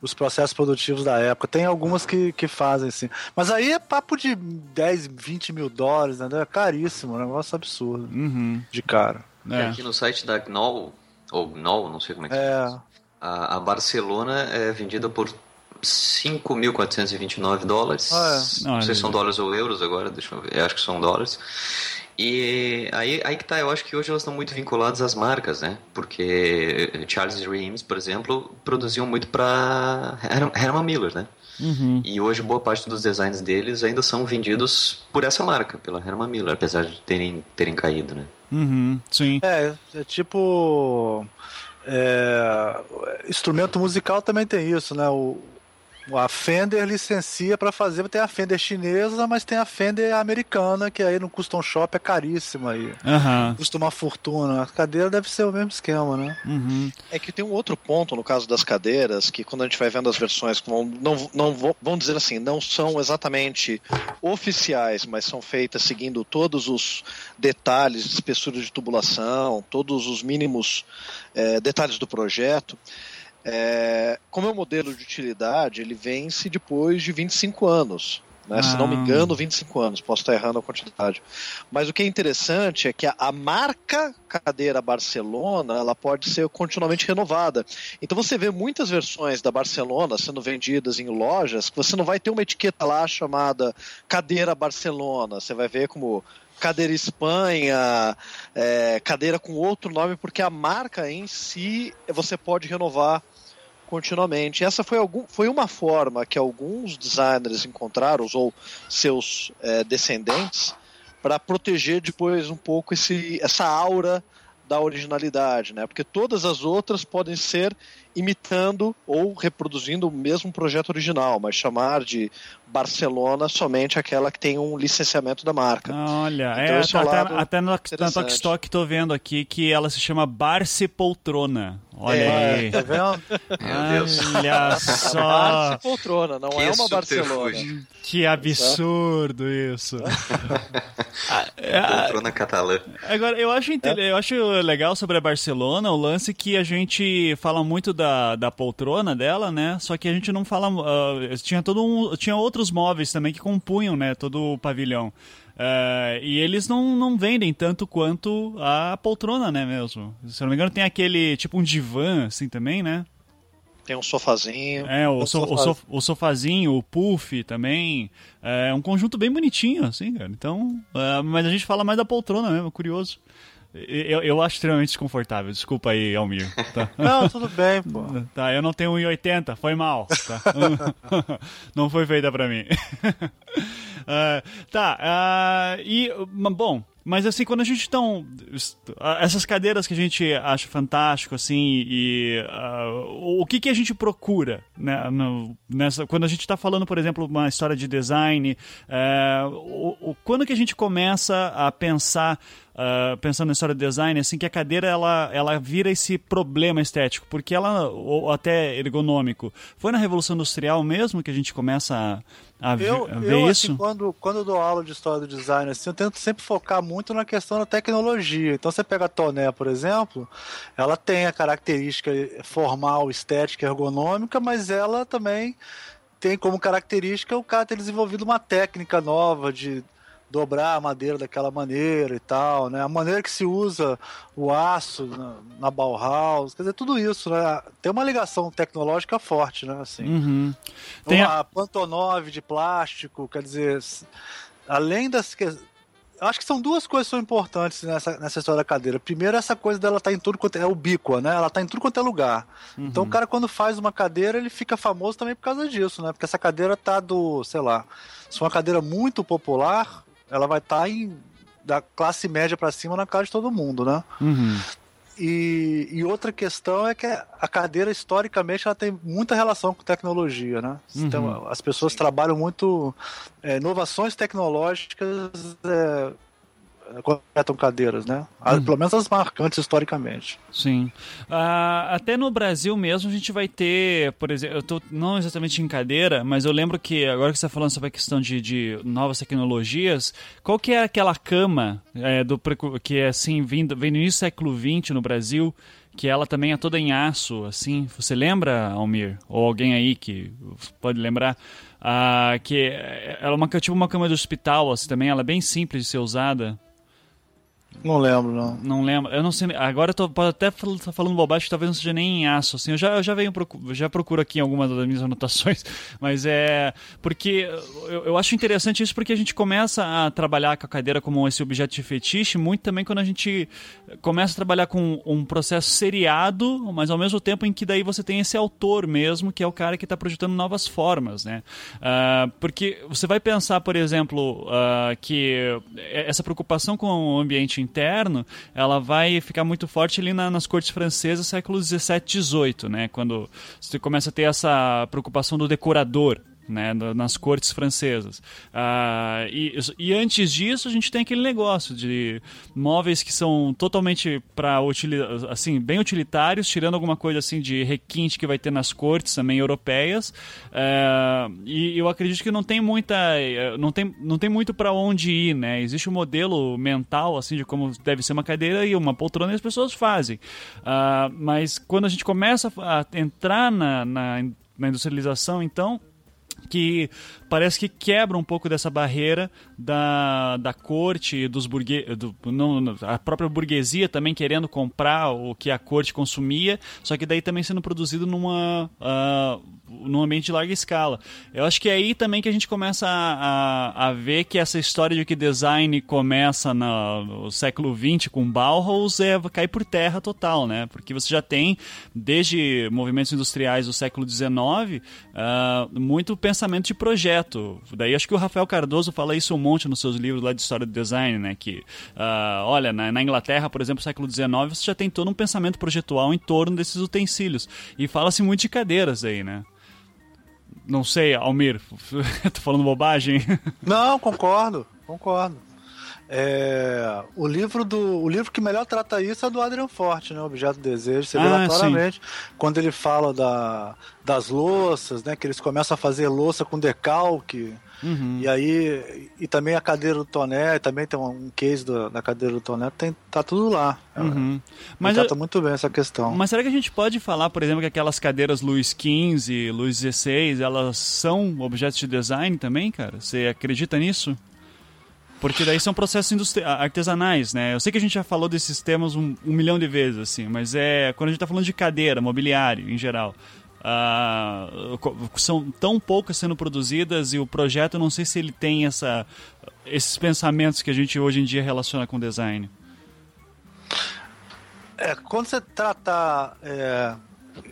os processos produtivos da época. Tem algumas que, que fazem, sim. Mas aí é papo de 10, 20 mil dólares, né? É caríssimo, um negócio absurdo Uhum. de cara. É. Aqui no site da Gnoll, ou Gnoll, não sei como é que se É. A, a Barcelona é vendida por 5.429 dólares. Ah, Não Olha sei se são aí. dólares ou euros agora, deixa eu ver. Eu acho que são dólares. E aí, aí que tá, eu acho que hoje elas estão muito vinculadas às marcas, né? Porque Charles Reams, por exemplo, produziam muito para Herman Miller, né? Uhum. E hoje boa parte dos designs deles ainda são vendidos por essa marca, pela Herman Miller, apesar de terem, terem caído, né? Uhum. Sim. É, é tipo. é, instrumento musical também tem isso, né? O, a Fender licencia para fazer, tem a Fender chinesa, mas tem a Fender americana, que aí no custom shop é caríssima aí. Aham. Custa uma fortuna. A cadeira deve ser o mesmo esquema, né? Uhum. É que tem um outro ponto no caso das cadeiras, que quando a gente vai vendo as versões, não, não vão, vamos dizer assim, não são exatamente oficiais, mas são feitas seguindo todos os detalhes de espessura de tubulação, todos os mínimos eh, detalhes do projeto. É, como é um modelo de utilidade, ele vence depois de 25 anos. Né? Se não me Ah. engano, 25 anos, posso estar errando a quantidade. Mas o que é interessante é que a, a marca cadeira Barcelona ela pode ser continuamente renovada. Então você vê muitas versões da Barcelona sendo vendidas em lojas que você não vai ter uma etiqueta lá chamada cadeira Barcelona. Você vai ver como cadeira Espanha, é, cadeira com outro nome, porque a marca em si você pode renovar continuamente. Essa foi, algum, foi uma forma que alguns designers encontraram, ou seus é, descendentes, para proteger depois um pouco esse, essa aura da originalidade, né? Porque todas as outras podem ser imitando ou reproduzindo o mesmo projeto original, mas chamar de Barcelona somente aquela que tem um licenciamento da marca. Olha, Então, é, é até, até no, na. Tokstok tô vendo aqui que ela se chama Barce Poltrona. Olha É, aí. Tá vendo? Meu Deus. Olha só. Barça poltrona, não Que é uma Barcelona. Que absurdo isso. [laughs] É, Poltrona catalã. Agora, eu acho, inte- eu acho legal sobre a Barcelona o lance que a gente fala muito da, da poltrona dela, né? Só que a gente não fala. ah, tinha, todo um, tinha outros móveis também que compunham, né? Todo o pavilhão. Ah, e eles não, não vendem tanto quanto a poltrona, né? Mesmo. Se eu não me engano, tem aquele tipo um divã, assim também, né? Tem um sofazinho. É, o, O so- o, sofá. sof- o sofazinho, o puff também. É um conjunto bem bonitinho, assim, cara. Então, é, mas a gente fala mais da poltrona mesmo, curioso. Eu, eu acho extremamente desconfortável. Desculpa aí, Almir. Tá? [laughs] Não, tudo bem, pô. [laughs] Tá, eu não tenho 1,80, foi mal. Tá? [laughs] não foi feita pra mim. Ah, tá, ah, e, bom, mas assim, quando a gente estão. Essas cadeiras que a gente acha fantástico, assim, e ah, o que, que a gente procura né, no- nessa, quando a gente está falando, por exemplo, uma história de design, eh, o, o- quando que a gente começa a pensar ah, pensando na história do design, assim, que a cadeira ela, ela vira esse problema estético, porque ela, ou até ergonômico, foi na Revolução Industrial mesmo que a gente começa a, a ver, Eu, a ver eu isso? assim, quando, quando eu dou aula de história do design, assim, eu tento sempre focar muito na questão da tecnologia. Então, você pega a Toné, por exemplo, ela tem a característica formal, estética, ergonômica, mas ela também tem como característica o cara ter desenvolvido uma técnica nova de dobrar a madeira daquela maneira e tal, né? A maneira que se usa o aço na, na Bauhaus, quer dizer, tudo isso, né? Tem uma ligação tecnológica forte, né? Assim. Uhum. Tem Tem a- Pantonov de plástico, quer dizer, além das que acho que são duas coisas que são importantes nessa, nessa história da cadeira. Primeiro, essa coisa dela tá em tudo quanto é, é ubíqua, né? Ela tá em tudo quanto é lugar. Então, o cara, quando faz uma cadeira, ele fica famoso também por causa disso, né? Porque essa cadeira tá do, sei lá, se for uma cadeira muito popular, ela vai estar em da classe média para cima na casa de todo mundo, né? Uhum. E, e outra questão é que a cadeira, historicamente, ela tem muita relação com tecnologia, né? Então, as pessoas trabalham muito é, inovações tecnológicas é, corretam cadeiras, né? Ah, Pelo menos as marcantes historicamente. Sim. Ah, até no Brasil mesmo a gente vai ter, por exemplo, eu tô não exatamente em cadeira, mas eu lembro que agora que você está falando sobre a questão de, de novas tecnologias, qual que é aquela cama é, do que é assim, vindo, vem no início do século XX no Brasil, que ela também é toda em aço, assim. Você lembra, Almir? Ou alguém aí que pode lembrar? Ah, que ela é uma, tipo uma cama de hospital, assim, também, ela é bem simples de ser usada. Não lembro, não. Não lembro. Eu não sei. Agora eu tô até tá falando bobagem que talvez não seja nem em aço. Assim, eu já, eu já venho procu- já procuro aqui algumas das minhas anotações, [laughs] mas é porque eu, eu acho interessante isso porque a gente começa a trabalhar com a cadeira como esse objeto de fetiche muito também quando a gente começa a trabalhar com um processo seriado, mas ao mesmo tempo em que daí você tem esse autor mesmo que é o cara que está projetando novas formas, né? Ah, porque você vai pensar, por exemplo, ah, que essa preocupação com o ambiente interno, ela vai ficar muito forte ali na- nas cortes francesas, século 17, 18, né? Quando você começa a ter essa preocupação do decorador. Né, na- nas cortes francesas. Ah, e, e antes disso, a gente tem aquele negócio de móveis que são totalmente para assim, bem utilitários, tirando alguma coisa assim de requinte que vai ter nas cortes também europeias. Ah, e eu acredito que não tem muita, eh, não tem, não tem muito para onde ir, né? Existe um modelo mental assim de como deve ser uma cadeira e uma poltrona e as pessoas fazem. Ah, mas quando a gente começa a entrar na, na, na industrialização, então que parece que quebra um pouco dessa barreira da, da corte, dos burgue, do, não, a própria burguesia também querendo comprar o que a corte consumia, só que daí também sendo produzido numa, ah, num ambiente de larga escala. Eu acho que é aí também que a gente começa a, a, a ver que essa história de que design começa na- no século XX com Bauhaus é cair por terra total, né? Porque você já tem, desde movimentos industriais do século XIX, ah, muito pensamento de projeto. Daí acho que o Rafael Cardoso fala isso um monte nos seus livros lá de história do design, né? Que, ah, olha, na, na Inglaterra, por exemplo, século XIX, você já tem todo um pensamento projetual em torno desses utensílios. E fala-se muito de cadeiras aí, né? Não sei, Almir, [laughs] tô falando bobagem. Não, concordo, concordo. É, o livro do o livro que melhor trata isso é do Adrian Forte, né? Objeto do Desejo. Você vê Ah, lá sim. claramente quando ele fala da, das louças, né? Que eles começam a fazer louça com decalque. Uhum. E aí, e também a cadeira do Toné, também tem um case do- da cadeira do Toné, tem, tá tudo lá. Uhum. Mas Mas, trata eu- muito bem essa questão. mas será que a gente pode falar, por exemplo, que aquelas cadeiras Luiz XV, Luiz XVI, elas são objetos de design também, cara? Você acredita nisso? Porque daí são processos artesanais, né? Eu sei que a gente já falou desses temas um, um milhão de vezes, assim, mas é quando a gente tá falando de cadeira, mobiliário em geral. co- são tão poucas sendo produzidas e o projeto, não sei se ele tem essa, esses pensamentos que a gente hoje em dia relaciona com design. É, quando você trata. é,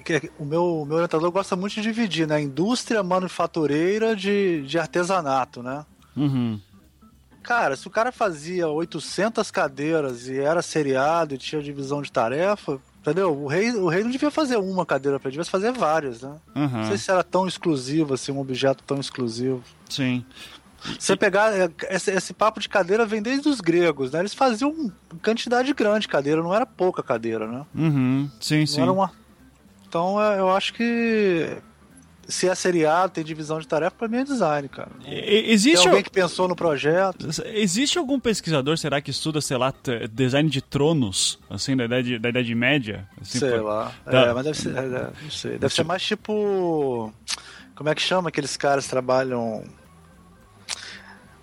que- o, meu, meu orientador gosta muito de dividir, né? Indústria manufatureira de, de artesanato, né? Uhum. Cara, se o cara fazia 800 cadeiras e era seriado e tinha divisão de tarefa, entendeu? O rei, o rei não devia fazer uma cadeira pra ele, devia fazer várias, né? Uhum. Não sei se era tão exclusivo, assim, um objeto tão exclusivo. Sim. Você pegar é, esse, esse papo de cadeira vem desde os gregos, né? Eles faziam quantidade grande de cadeira, não era pouca cadeira, né? Uhum. Sim, Não sim. era uma... Então é, eu acho que se é seriado, tem divisão de tarefa, pra mim é design, cara. E- Tem Existe, alguém que pensou no projeto. existe algum pesquisador, será que estuda, sei lá, design de tronos, assim, da Idade, da idade Média? Assim, sei pô- lá. Tá. É, mas deve ser. é, não sei. Deve ser mais tipo. Como é que chama aqueles caras que trabalham.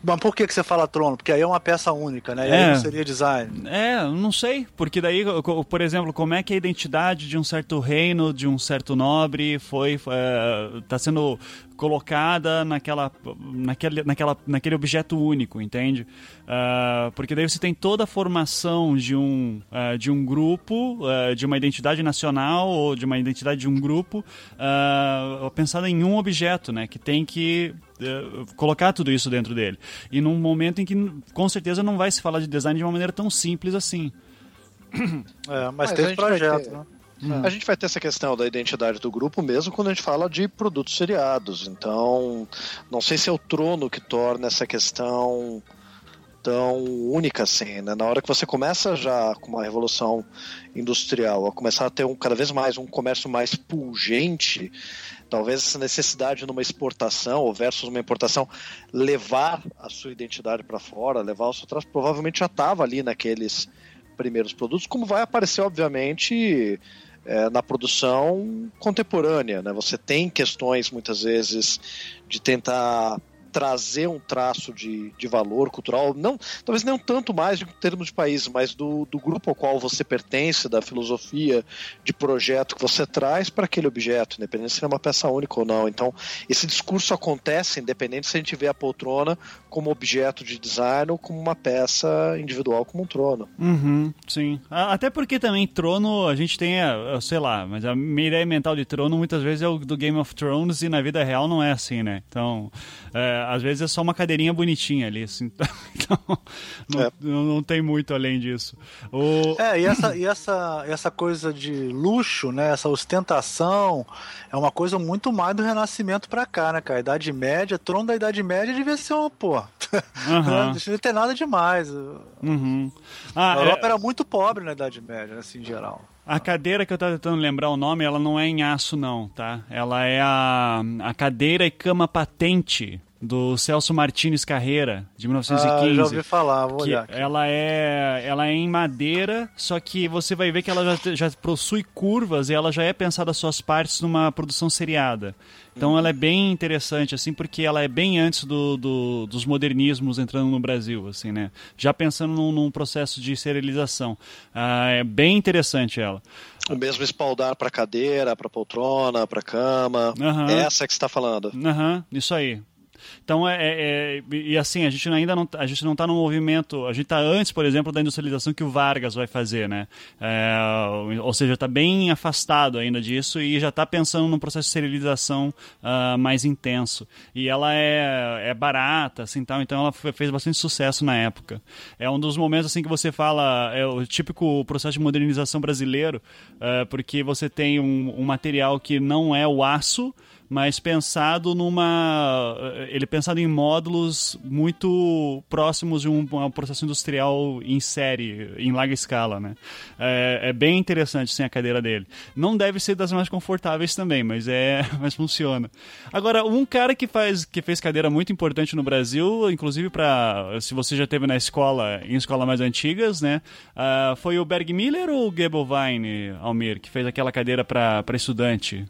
Mas por que, que você fala trono? Porque aí é uma peça única, né? E aí É. não seria design. É, não sei, porque daí, por exemplo, como é que a identidade de um certo reino, de um certo nobre, foi está sendo colocada naquela, naquele, naquela, naquele objeto único, entende? Ah, porque daí você tem toda a formação de um, ah, de um grupo, ah, de uma identidade nacional ou de uma identidade de um grupo, ah, pensada em um objeto, né? Que tem que colocar tudo isso dentro dele. E num momento em que, com certeza, não vai se falar de design de uma maneira tão simples assim. [coughs] É, mas, Mas gente vai projeto, ter- né? A gente vai ter essa questão da identidade do grupo mesmo quando a gente fala de produtos seriados. Então, não sei se é o trono que torna essa questão tão única assim, né? Na hora que você começa já com uma revolução industrial, a começar a ter um, cada vez mais um comércio mais pungente, talvez essa necessidade numa exportação ou versus uma importação levar a sua identidade para fora, levar o seu traço, provavelmente já estava ali naqueles primeiros produtos, como vai aparecer, obviamente, é, na produção contemporânea. Né? Você tem questões, muitas vezes, de tentar trazer um traço de, de valor cultural, não, talvez não tanto mais em termos de país, mas do, do grupo ao qual você pertence, da filosofia de projeto que você traz para aquele objeto, independente se é uma peça única ou não. Então, esse discurso acontece independente se a gente vê a poltrona como objeto de design ou como uma peça individual como um trono. Uhum, sim. Até porque também trono, a gente tem, a- sei lá, mas a minha ideia mental de trono muitas vezes é o do Game of Thrones e na vida real não é assim, né? Então, é, às vezes é só uma cadeirinha bonitinha ali, assim. [laughs] Então, não, É. não, tem muito além disso. O, É, e essa, e essa, essa coisa de luxo, né? Essa ostentação é uma coisa muito mais do Renascimento pra cá, né, cara? Idade Média, trono da Idade Média devia ser uma, pô. [laughs] Aham. Não devia ter nada demais. Uhum. A Ah, Europa é, era muito pobre na Idade Média, assim, em geral. a cadeira que eu tava tentando lembrar o nome, ela não é em aço, não, tá? Ela é a, a cadeira e cama patente do Celso Martins Carreira, de 1915. Ah, já ouvi falar, vou que olhar. aqui. ela é ela é em madeira, só que você vai ver que ela já, já possui curvas e ela já é pensada as suas partes numa produção seriada. Então ela é bem interessante, assim, porque ela é bem antes do, do- dos modernismos entrando no Brasil, assim, né? Já pensando num, num processo de serialização. Ah, é bem interessante ela. O mesmo espaldar para cadeira, para poltrona, para cama. É essa que você está falando. Aham, isso aí. Então, é, é- é- e assim, a gente ainda não, a gente não está no movimento, a gente está antes, por exemplo, da industrialização que o Vargas vai fazer, né? É, ou seja, está bem afastado ainda disso e já está pensando num processo de serialização ah, mais intenso. E ela é, é barata, assim, tal, então ela fe- fez bastante sucesso na época. É um dos momentos, assim, que você fala, é o típico processo de modernização brasileiro, ah, porque você tem um, um material que não é o aço, mas pensado numa. Ele pensado em módulos muito próximos de um, um processo industrial em série, em larga escala, né? É, é bem interessante sim, a cadeira dele. Não deve ser das mais confortáveis também, mas é, [laughs] mas funciona. Agora, um cara que faz que fez cadeira muito importante no Brasil, inclusive para se você já teve na escola, em escola mais antigas, né? ah, foi o Berg Miller ou o Gebelwein, Almir, que fez aquela cadeira para estudante?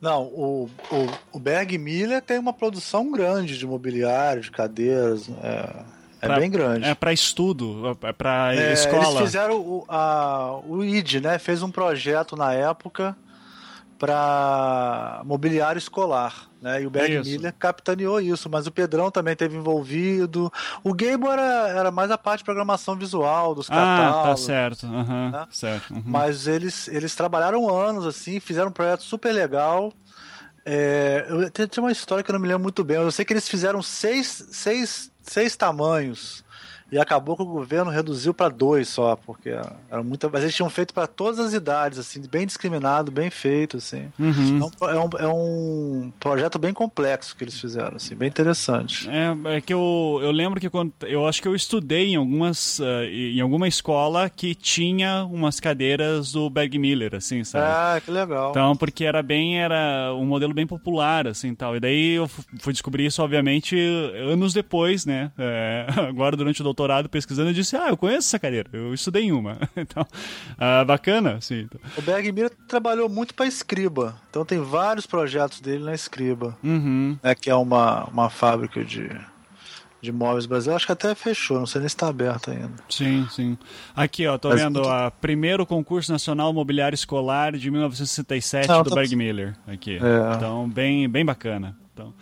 Não, o, o, o Berg Miller tem uma produção grande de mobiliário, de cadeiras. É, é Pra- bem grande. É para estudo, é para É, escola. Eles fizeram o, a, o ID, né? Fez um projeto na época para mobiliário escolar, né? E o Berg Isso. Miller capitaneou isso, mas o Pedrão também teve envolvido. O Gable era, era mais a parte de programação visual dos Ah, catálogos. tá certo. aham, Né? certo. uhum. Mas eles, eles trabalharam anos assim, fizeram um projeto super legal. É, eu, tem, tem uma história que eu não me lembro muito bem. Eu sei que eles fizeram seis, seis, seis tamanhos e acabou que o governo reduziu para dois só, porque era muita. Mas eles tinham feito para todas as idades, assim, bem discriminado, bem feito, assim. Uhum. É, um, é, um, é um projeto bem complexo que eles fizeram, assim, bem interessante. É, é que eu, eu lembro que quando, eu acho que eu estudei em algumas ah, em alguma escola que tinha umas cadeiras do Berg Miller, assim, sabe? Ah, que legal. Então, porque era bem, era um modelo bem popular, assim, tal. E daí eu fu- fui descobrir isso, obviamente, anos depois, né? É, [laughs] agora, durante o doutorado, pesquisando, eu disse, ah, eu conheço essa cadeira, eu estudei em uma. [laughs] Então, ah, bacana, assim. O Berg Miller trabalhou muito para Escriba, então tem vários projetos dele na Escriba. Uhum. né, que é uma, uma fábrica de, de móveis brasileiros. Acho que até fechou, não sei nem se está aberto ainda. Sim, sim. Aqui, ó, tô Mas- vendo ó, primeiro concurso nacional mobiliário escolar de 1967 Não, do tá- Berg Miller. Aqui. É. Então, bem, bem bacana. Então,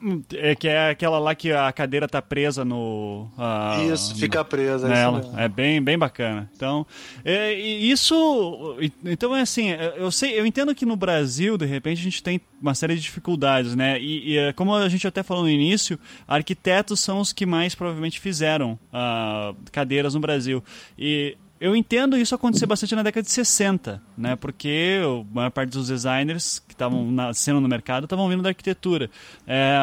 hum, é que é aquela lá que a cadeira tá presa no. ah, isso, fica presa. é isso nela. mesmo. É bem, bem bacana. Então, é, isso. Então é assim, é, eu sei, eu entendo que no Brasil, de repente, a gente tem uma série de dificuldades, né? E, e, é, como a gente até falou no início, arquitetos são os que mais provavelmente fizeram ah, cadeiras no Brasil. E eu entendo isso acontecer bastante na década de 60, né? Porque a maior parte dos designers que estavam nascendo no mercado estavam vindo da arquitetura. É,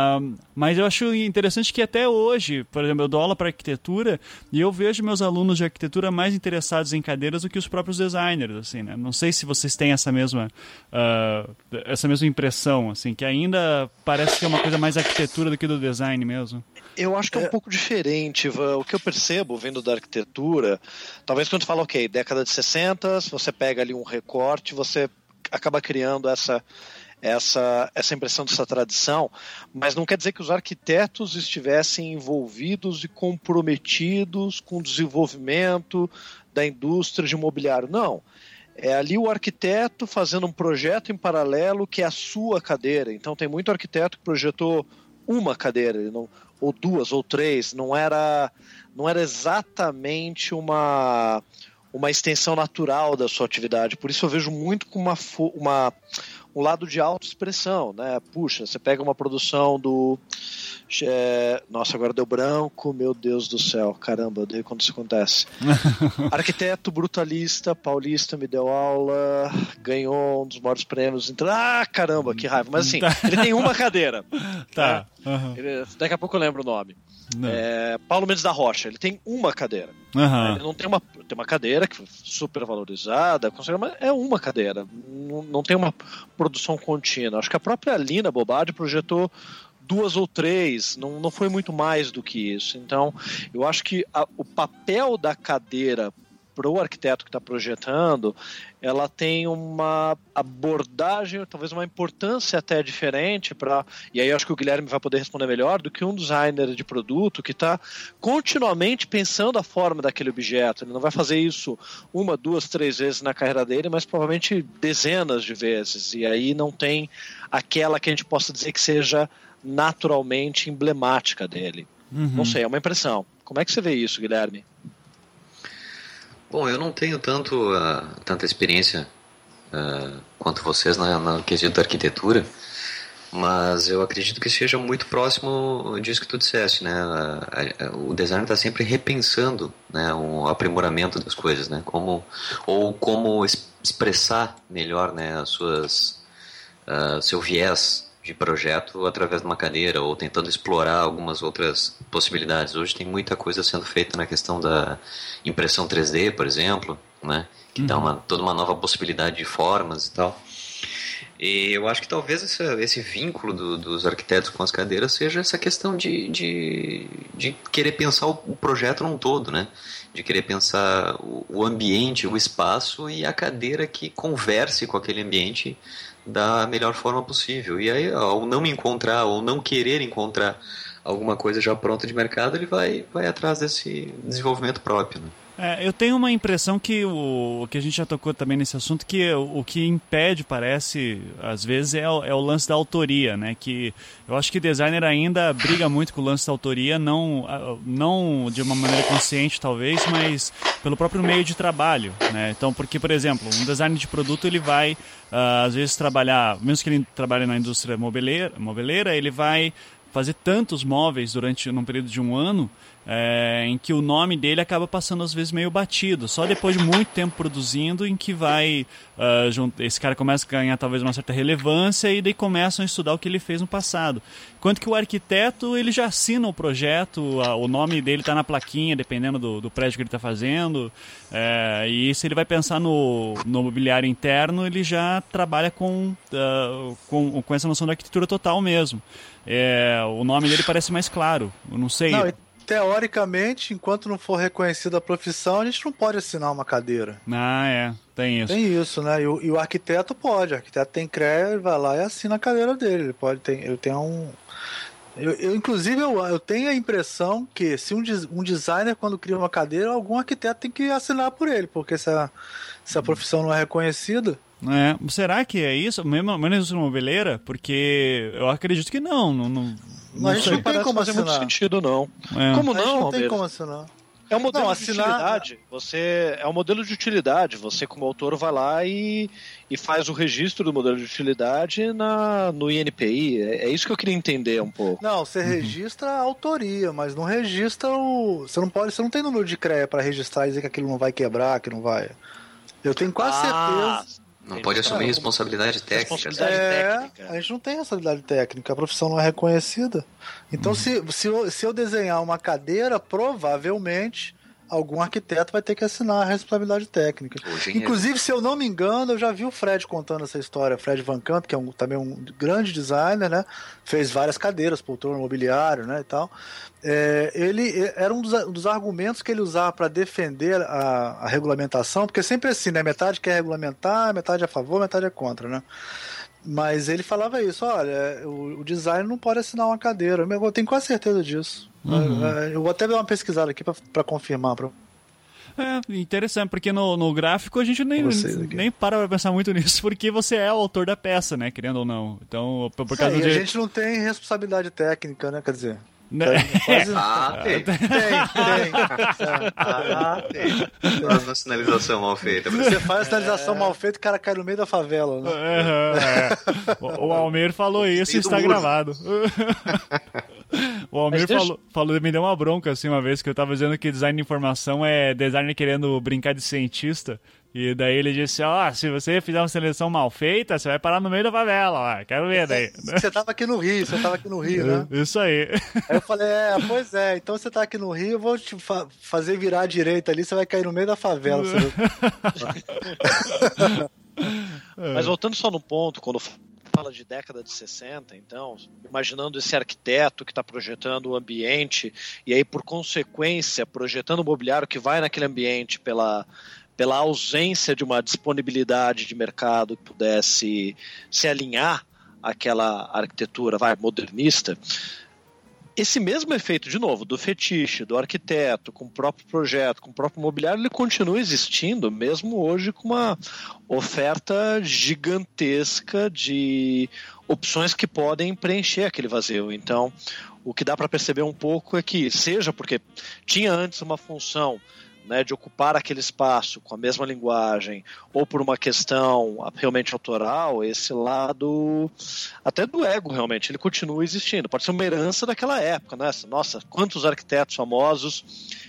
mas eu acho interessante que até hoje, por exemplo, eu dou aula para arquitetura e eu vejo meus alunos de arquitetura mais interessados em cadeiras do que os próprios designers, assim, né? Não sei se vocês têm essa mesma ah, essa mesma impressão, assim, que ainda parece que é uma coisa mais arquitetura do que do design mesmo. Eu acho que é um pouco diferente. O que eu percebo vendo da arquitetura, talvez quando tu fala, ok, década de 60, se você pega ali um recorte, você acaba criando essa, essa, essa impressão dessa tradição, mas não quer dizer que os arquitetos estivessem envolvidos e comprometidos com o desenvolvimento da indústria de imobiliário. Não. É ali o arquiteto fazendo um projeto em paralelo que é a sua cadeira. Então tem muito arquiteto que projetou uma cadeira, ele não, ou duas ou três, não era não era exatamente uma uma extensão natural da sua atividade. Por isso eu vejo muito com uma, uma um lado de autoexpressão, né? Puxa, você pega uma produção do é, nossa, agora deu branco, meu Deus do céu, caramba, eu odeio quando isso acontece. [laughs] Arquiteto brutalista, paulista, me deu aula, ganhou um dos maiores prêmios. Então, ah, caramba, que raiva. Mas assim, ele tem uma cadeira. [laughs] Tá. aham. Ele- daqui a pouco eu lembro o nome. É, Paulo Mendes da Rocha, ele tem uma cadeira. Aham. Ele não tem uma, tem uma cadeira que super valorizada, mas é uma cadeira. Não, não tem uma produção contínua. Acho que a própria Lina Bobadi projetou duas ou três, não, não foi muito mais do que isso. Então, eu acho que a- o papel da cadeira para o arquiteto que está projetando, ela tem uma abordagem, talvez uma importância até diferente para. E aí eu acho que o Guilherme vai poder responder melhor do que um designer de produto que está continuamente pensando a forma daquele objeto. Ele não vai fazer isso uma, duas, três vezes na carreira dele, mas provavelmente dezenas de vezes. E aí não tem aquela que a gente possa dizer que seja naturalmente emblemática dele. Não sei, é uma impressão. Como é que você vê isso, Guilherme? Bom, eu não tenho tanto, ah, tanta experiência ah, quanto vocês na, na quesito da arquitetura, mas eu acredito que seja muito próximo disso que tu disseste, né? Ah, o design está sempre repensando, né, o aprimoramento das coisas, né? Como ou como es- expressar melhor, né, as suas ah, seu viés de projeto através de uma cadeira ou tentando explorar algumas outras possibilidades. Hoje tem muita coisa sendo feita na questão da impressão 3D, por exemplo, né? que dá uma, toda uma nova possibilidade de formas e tal. E eu acho que talvez esse, esse vínculo do- dos arquitetos com as cadeiras seja essa questão de, de, de querer pensar o, o projeto num todo, né? De querer pensar o, o ambiente, o espaço e a cadeira que converse com aquele ambiente da melhor forma possível. E aí, ao não encontrar ou não querer encontrar alguma coisa já pronta de mercado, ele vai, vai atrás desse desenvolvimento próprio. Né? É, eu tenho uma impressão que o que a gente já tocou também nesse assunto, que o, o que impede, parece, às vezes, é o, é o lance da autoria, né? Que eu acho que designer ainda briga muito com o lance da autoria, não, não de uma maneira consciente, talvez, mas pelo próprio meio de trabalho, né? Então, porque, por exemplo, um designer de produto, ele vai, ah, às vezes, trabalhar, mesmo que ele trabalhe na indústria mobeleira, mobeleira ele vai fazer tantos móveis durante num período de um ano é, em que o nome dele acaba passando às vezes meio batido. Só depois de muito tempo produzindo em que vai ah, jun- esse cara começa a ganhar talvez uma certa relevância e daí começam a estudar o que ele fez no passado. Enquanto que o arquiteto ele já assina o projeto, a- o nome dele está na plaquinha dependendo do, do prédio que ele está fazendo. É, e se ele vai pensar no, no mobiliário interno, ele já trabalha com, ah, com, com essa noção da arquitetura total mesmo. É, o nome dele parece mais claro. Eu não sei. Não, teoricamente, enquanto não for reconhecida a profissão, a gente não pode assinar uma cadeira. Ah, é. Tem isso. Tem isso, né? E o, e o arquiteto pode. O arquiteto tem ele vai lá e assina a cadeira dele. Ele pode ter, ele tem um Eu, eu, inclusive, eu, eu tenho a impressão que se um, um designer, quando cria uma cadeira, algum arquiteto tem que assinar por ele, porque se a, se a profissão não é reconhecida. É, será que é isso? Mesmo menos moveleira? Porque eu acredito que não. Não, não, Não, a gente sei. não tem como fazer muito assinar. sentido, não. É. Como a gente não, não tem como assinar. É um modelo Não, de assinar- utilidade. Você é um modelo de utilidade. Você, como autor, vai lá e, e faz o registro do modelo de utilidade na, no INPI. É, é isso que eu queria entender um pouco. Não, Uhum. você registra a autoria, mas não registra o. Você não pode, você não tem número de CREA para registrar e dizer que aquilo não vai quebrar, que não vai. Eu tenho quase Ah, certeza. Não pode assumir responsabilidade técnica. Responsabilidade É, técnica. a gente não tem responsabilidade técnica, a profissão não é reconhecida. Então, se, se, eu, se eu desenhar uma cadeira, provavelmente algum arquiteto vai ter que assinar a responsabilidade técnica. Inclusive, se eu não me engano, eu já vi o Fred contando essa história. Fred Van Camp, que é um, também um grande designer, né? Fez várias cadeiras, poltrona, mobiliário, né? E tal. É, ele era um dos, um dos argumentos que ele usava para defender a, a regulamentação, porque sempre assim, né? Metade quer regulamentar, metade é a favor, metade é contra, né? Mas ele falava isso, olha, o, o design não pode assinar uma cadeira. Eu tenho quase certeza disso. É, Eu vou até dar uma pesquisada aqui para confirmar. Pra... É, interessante, porque no, no gráfico a gente nem, nem para pra pensar muito [laughs] nisso, porque você é o autor da peça, né? Querendo ou não. Então, por, por causa É, e de. a gente não tem responsabilidade técnica, né? Quer dizer? Quase Ah, tem. tem, tem. Ah, tem. Uma sinalização mal feita. Você faz a sinalização mal feita e o cara cai no meio da favela, né? Aham, é. O, o Almir falou isso e está muro. gravado. o Almir deixa- falou, falou, me deu uma bronca assim uma vez que eu tava dizendo que design de informação é designer querendo brincar de cientista. E daí ele disse, ó, se você fizer uma seleção mal feita, você vai parar no meio da favela, ó. Quero ver daí. Você tava aqui no Rio, você tava aqui no Rio, né? [laughs] Isso aí. Aí eu falei, é, pois é, então você tá aqui no Rio, eu vou te fa- fazer virar à direita ali, você vai cair no meio da favela. Você... [laughs] Mas voltando só no ponto, quando fala de década de 60, então, imaginando esse arquiteto que está projetando o ambiente e aí, por consequência, projetando o mobiliário que vai naquele ambiente pela, pela ausência de uma disponibilidade de mercado que pudesse se alinhar àquela arquitetura vai, modernista, esse mesmo efeito, de novo, do fetiche, do arquiteto, com o próprio projeto, com o próprio mobiliário, ele continua existindo, mesmo hoje com uma oferta gigantesca de opções que podem preencher aquele vazio. Então, o que dá para perceber um pouco é que, seja porque tinha antes uma função né, de ocupar aquele espaço com a mesma linguagem, ou por uma questão realmente autoral, esse lado até do ego realmente, ele continua existindo. Pode ser uma herança daquela época, né? Nossa, quantos arquitetos famosos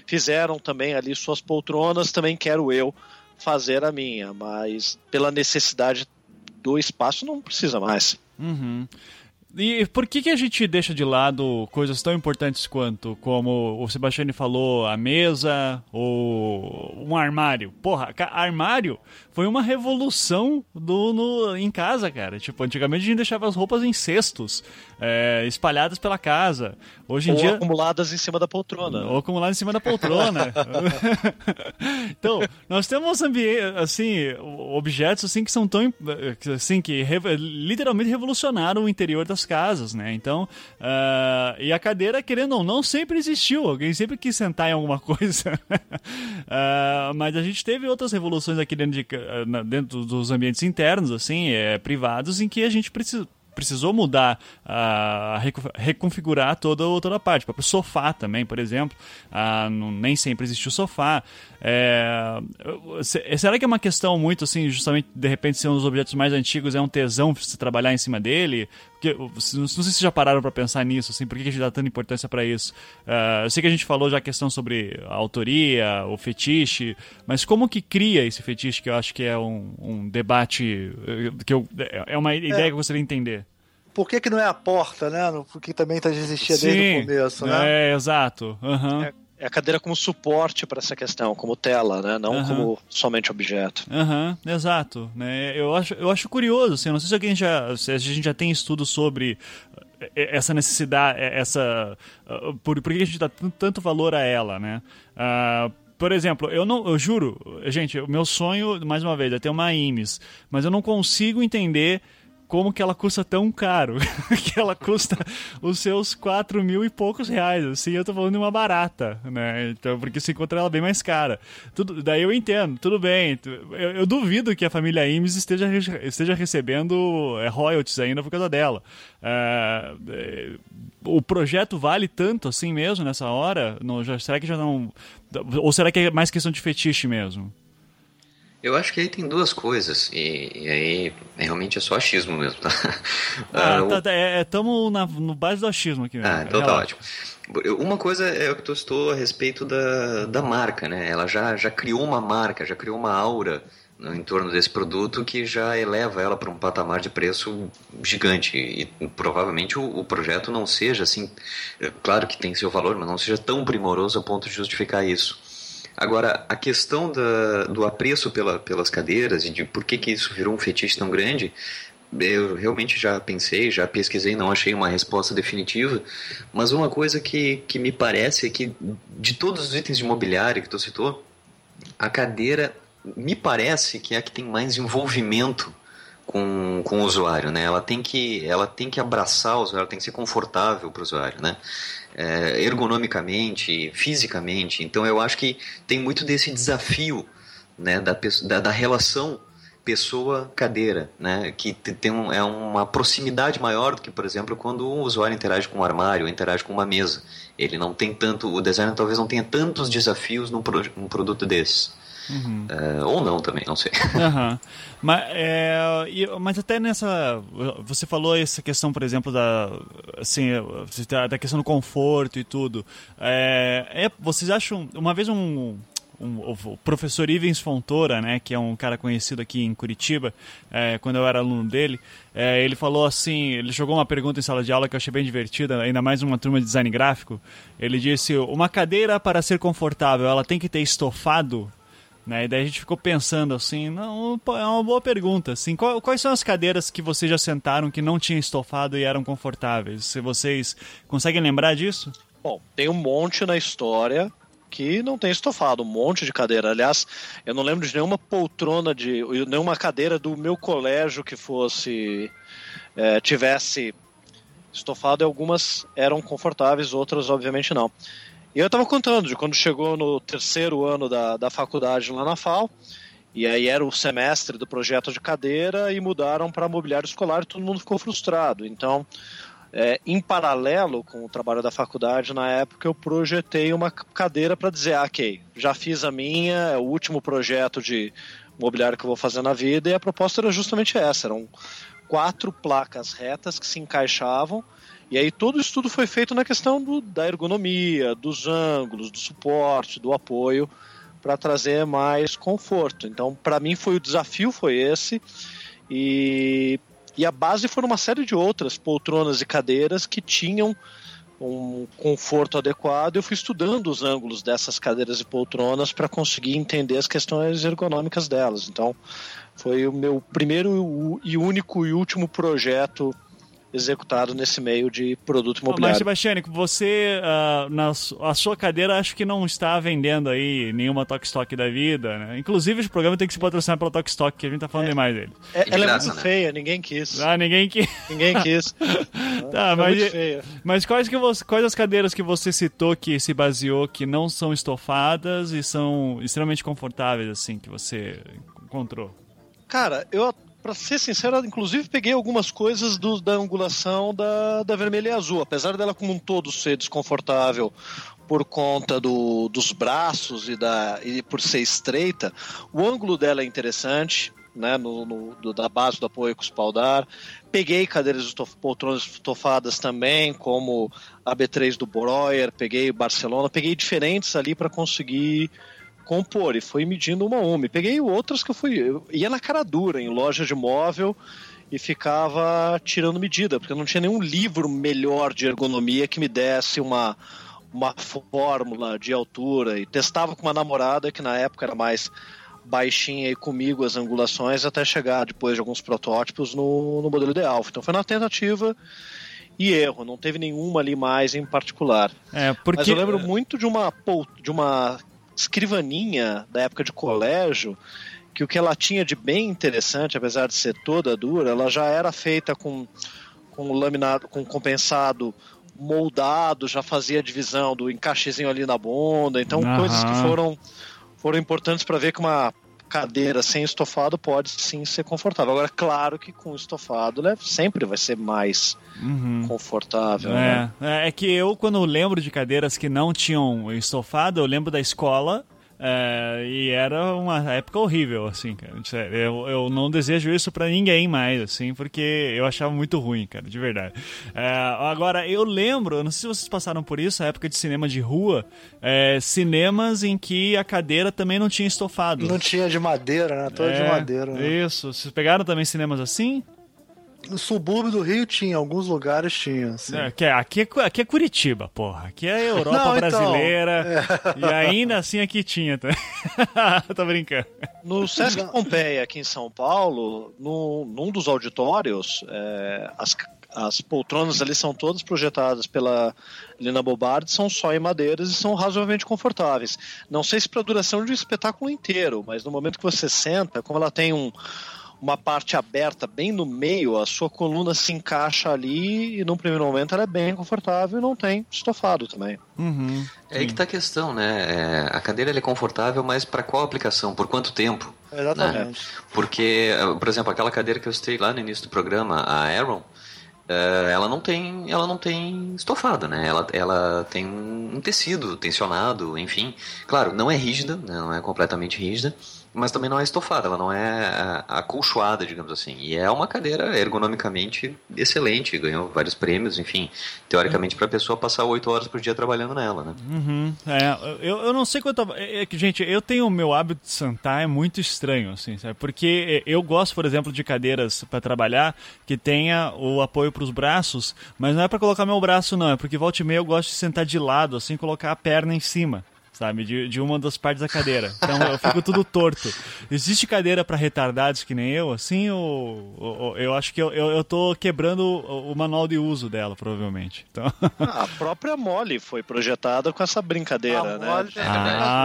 fizeram também ali suas poltronas, também quero eu fazer a minha, mas pela necessidade do espaço não precisa mais. Uhum. E por que, que a gente deixa de lado coisas tão importantes quanto, como o Sebastiani falou, a mesa ou um armário? Porra, armário foi uma revolução do, no, em casa, cara. Tipo, antigamente a gente deixava as roupas em cestos, é, espalhadas pela casa. Hoje em Ou dia. acumuladas em cima da poltrona. Ou acumular em cima da poltrona. [laughs] então, nós temos assim, objetos assim que são tão assim que re- literalmente revolucionaram o interior das casas, né? Então, ah, e a cadeira, querendo ou não, sempre existiu. Alguém sempre quis sentar em alguma [laughs] coisa. Ah, mas a gente teve outras revoluções aqui dentro, de, na- dentro dos ambientes internos, assim, é, privados, em que a gente precisa precisou mudar, reco- reconfigurar toda, toda a parte. O próprio sofá também, por exemplo. Ah, não- nem sempre existiu sofá. É, se- será que é uma questão muito assim, justamente de repente ser um dos objetos mais antigos, é um tesão se trabalhar em cima dele? Porque, não sei se vocês já pararam para pensar nisso, assim, por que a gente dá tanta importância para isso? Ah, eu sei que a gente falou já a questão sobre a autoria, o fetiche, mas como que cria esse fetiche que eu acho que é um, um debate eh, que eu, é uma ideia que eu gostaria de entender. Por que, que não é a porta, né? Porque também tá, existia desde o começo, né? É, exato. Aham. É, é a cadeira como suporte para essa questão, como tela, né? não Aham. como somente objeto. Aham, exato. Né? Eu, acho, eu acho curioso, assim, eu não sei se alguém já. Se a gente já tem estudo sobre eh, essa necessidade, eh, essa. ah, Por, por que a gente dá tan- tanto valor a ela, né? Ah, por exemplo, eu não, eu juro, gente, o meu sonho, mais uma vez, é ter uma IMES, mas eu não consigo entender como que ela custa tão caro. [laughs] que ela custa os seus 4 mil e poucos reais. Assim, eu tô falando de uma barata, né? Então, porque se encontra ela bem mais cara. Tudo, daí eu entendo, tudo bem. Eu, eu duvido que a família Imes esteja, esteja recebendo é, royalties ainda por causa dela. É, é, o projeto vale tanto assim mesmo nessa hora? Não, já, será que já não. Ou será que é mais questão de fetiche mesmo? Eu acho que aí tem duas coisas, e, e aí realmente é só achismo mesmo, tá? [laughs] Ah, o- tá, tá, é, tamo na, no base do achismo aqui mesmo. Ah, então tá ótimo. Uma coisa é o que tu citou a respeito da, da marca, né? Ela já, já criou uma marca, já criou uma aura no entorno desse produto que já eleva ela para um patamar de preço gigante. E provavelmente o, o projeto não seja assim, é, claro que tem seu valor, mas não seja tão primoroso a ponto de justificar isso. Agora, a questão da, do apreço pela, pelas cadeiras e de por que, que isso virou um fetiche tão grande, eu realmente já pensei, já pesquisei, não achei uma resposta definitiva, mas uma coisa que, que me parece é que de todos os itens de mobiliário que tu citou, a cadeira me parece que é a que tem mais envolvimento com, com o usuário, né? Ela tem que, ela tem que abraçar o usuário, ela tem que ser confortável para o usuário, né? É, ergonomicamente, fisicamente. Então eu acho que tem muito desse desafio, né? Da, da, da relação pessoa-cadeira, né? Que te- tem um, é uma proximidade maior do que, por exemplo, quando um usuário interage com um armário, interage com uma mesa. Ele não tem tanto, o designer talvez não tenha tantos desafios num, pro, num produto desses. É, ou não também, não sei. [laughs] Aham. Mas, é, mas até nessa. Você falou essa questão, por exemplo, da. Assim, da da questão do conforto e tudo. É, é- vocês acham. Uma vez um. um- o professor Ivens Fontoura, né, que é um cara conhecido aqui em Curitiba, é, quando eu era aluno dele, é, ele falou assim, ele jogou uma pergunta em sala de aula que eu achei bem divertida, ainda mais uma turma de design gráfico. Ele disse: uma cadeira para ser confortável, ela tem que ter estofado? Né? E daí a gente ficou pensando assim, não, é uma boa pergunta. Assim, qual- quais são as cadeiras que vocês já sentaram que não tinham estofado e eram confortáveis? Se vocês conseguem lembrar disso? Bom, tem um monte na história que não tem estofado, um monte de cadeira. Aliás, eu não lembro de nenhuma poltrona de nenhuma cadeira do meu colégio que fosse é, tivesse estofado. E algumas eram confortáveis, outras obviamente não. E eu estava contando de quando chegou no terceiro ano da, da faculdade lá na FAO. E aí era o semestre do projeto de cadeira e mudaram para mobiliário escolar e todo mundo ficou frustrado. Então, é, em paralelo com o trabalho da faculdade, na época eu projetei uma cadeira para dizer, ah, ok, já fiz a minha, é o último projeto de mobiliário que eu vou fazer na vida, e a proposta era justamente essa, eram quatro placas retas que se encaixavam, e aí todo o estudo foi feito na questão do, da ergonomia, dos ângulos, do suporte, do apoio, para trazer mais conforto. Então, para mim foi o desafio foi esse, e e a base foram uma série de outras poltronas e cadeiras que tinham um conforto adequado. Eu fui estudando os ângulos dessas cadeiras e poltronas para conseguir entender as questões ergonômicas delas. Então, foi o meu primeiro e único e último projeto executado nesse meio de produto Mas, imobiliário. Sebastiane, você, ah, na su- a sua cadeira, acho que não está vendendo aí nenhuma Tokstok da vida, né? Inclusive, esse programa tem que se patrocinar pela Tokstok, que a gente tá falando demais dele. É- de ela é graça, muito né? feia, ninguém quis. Ah, ninguém que... Ninguém quis. [laughs] Tá, é mas, muito feia. mas quais, que você, quais as cadeiras que você citou que se baseou que não são estofadas e são extremamente confortáveis, assim, que você encontrou? Cara, eu, pra ser sincero, inclusive peguei algumas coisas do- da angulação da, da vermelha e azul. Apesar dela como um todo ser desconfortável por conta do, dos braços e, da, e por ser estreita, o ângulo dela é interessante. Né, no, no- do- da base do apoio com espaldar. Peguei cadeiras estof, poltronas estofadas também, como a B3 do Breuer, peguei Barcelona, peguei diferentes ali para conseguir compor e fui medindo uma a uma. E peguei outras que eu fui. Eu ia na cara dura, em loja de móvel, e ficava tirando medida, porque não tinha nenhum livro melhor de ergonomia que me desse uma, uma fórmula de altura. E testava com uma namorada que na época era mais baixinha e comigo as angulações até chegar depois de alguns protótipos no, no modelo ideal. Então foi na tentativa e erro, não teve nenhuma ali mais em particular. É, porque... Mas eu lembro muito de uma, de uma escrivaninha da época de colégio que o que ela tinha de bem interessante, apesar de ser toda dura, ela já era feita com, com laminado, com compensado moldado, já fazia a divisão do encaixezinho ali na bunda, então Aham. coisas que foram foram importantes para ver que uma cadeira sem estofado pode sim ser confortável. Agora, claro que com estofado né, sempre vai ser mais Uhum. confortável. né? É, é que eu, quando lembro de cadeiras que não tinham estofado, eu lembro da escola. É, e era uma época horrível, assim, cara. Sério, Eu, eu não desejo isso pra ninguém mais, assim, porque eu achava muito ruim, cara, de verdade. É, agora, eu lembro, não sei se vocês passaram por isso, a época de cinema de rua, é, cinemas em que a cadeira também não tinha estofado. Não tinha de madeira, né? Toda de É, madeira. Né? Isso. Vocês pegaram também cinemas assim? No subúrbio do Rio tinha, alguns lugares tinha. Assim. É, que é- aqui, é, aqui é Curitiba, porra. Aqui é [laughs] Europa Não, então, brasileira. [laughs] E ainda assim aqui tinha. Tá? [laughs] Tô brincando. No Sesc Pompeia, aqui em São Paulo, no, num dos auditórios, é, as, as poltronas ali são todas projetadas pela Lina Bobardi, são só em madeiras e são razoavelmente confortáveis. Não sei se para a duração de um espetáculo inteiro, mas no momento que você senta, como ela tem um, uma parte aberta bem no meio, a sua coluna se encaixa ali e num primeiro momento ela é bem confortável e não tem estofado também. Uhum. É aí que tá a questão, né? É, a cadeira ela é confortável, mas para qual aplicação? Por quanto tempo? Exatamente. Porque, eh, por exemplo, aquela cadeira que eu citei lá no início do programa, a Aaron, eh, ela não tem, ela não tem estofado, né? Ela, ela tem um tecido tensionado, enfim. Claro, não é rígida, né? não é completamente rígida, mas também não é estofada, ela não é ah, acolchoada, digamos assim. E é uma cadeira ergonomicamente excelente, ganhou vários prêmios, enfim, teoricamente para a pessoa passar oito horas por dia trabalhando nela, né? Uhum. É, eu, eu não sei quanto. É, é gente, eu tenho o meu hábito de sentar, é muito estranho, assim, sabe? Porque eu gosto, por exemplo, de cadeiras para trabalhar que tenha o apoio para os braços, mas não é para colocar meu braço, não, é porque volta e meia eu gosto de sentar de lado, assim, colocar a perna em cima. Sabe, de, de uma das partes da cadeira. Então eu fico tudo torto. Existe cadeira para retardados que nem eu, assim, ou, ou- ou- eu acho que eu, eu, eu tô quebrando o, o manual de uso dela, provavelmente. Então, [laughs] Ah, a própria Molly foi projetada com essa brincadeira, A né? Molly-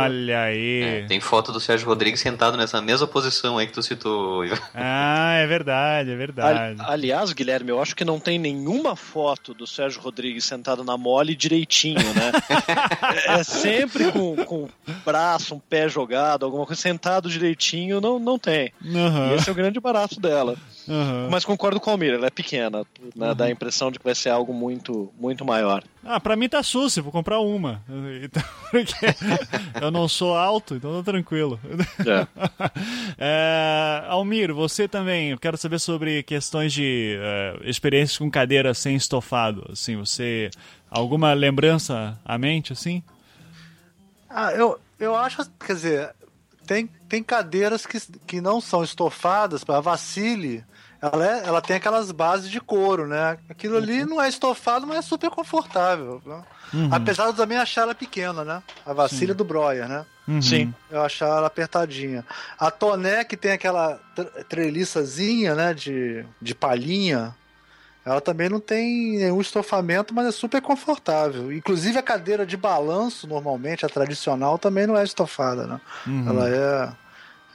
olha aí. É, tem foto do Sérgio Rodrigues sentado nessa mesma posição aí que tu citou. Ivan. Ah, é verdade, é verdade. Ali- aliás, Guilherme, eu acho que não tem nenhuma foto do Sérgio Rodrigues sentado na mole direitinho, né? [laughs] é, é sempre com, com um braço, um pé jogado, alguma coisa sentado direitinho, não, não tem. E esse é o grande barato dela. aham. Mas concordo com o Almir, ela é pequena, né? dá a impressão de que vai ser algo muito, muito maior. Ah, pra mim tá sucio, vou comprar uma. [laughs] Então, porque eu não sou alto, então tá tranquilo. É. [laughs] É, Almir, você também, eu quero saber sobre questões de é, experiências com cadeira sem estofado. Assim, você. Alguma lembrança à mente, assim? Ah, eu, eu acho, quer dizer, tem, tem cadeiras que, que não são estofadas, para a Vacile, ela, é- ela tem aquelas bases de couro, né? Aquilo ali não é estofado, mas é super confortável. né? Apesar de eu também achar ela pequena, né? A Vacile do Breuer, né? Uhum. Sim. Eu achar ela apertadinha. A Toné, que tem aquela tre- treliçazinha, né, de, de palhinha, ela também não tem nenhum estofamento, mas é super confortável. Inclusive a cadeira de balanço, normalmente, a tradicional, também não é estofada, né? Uhum. Ela é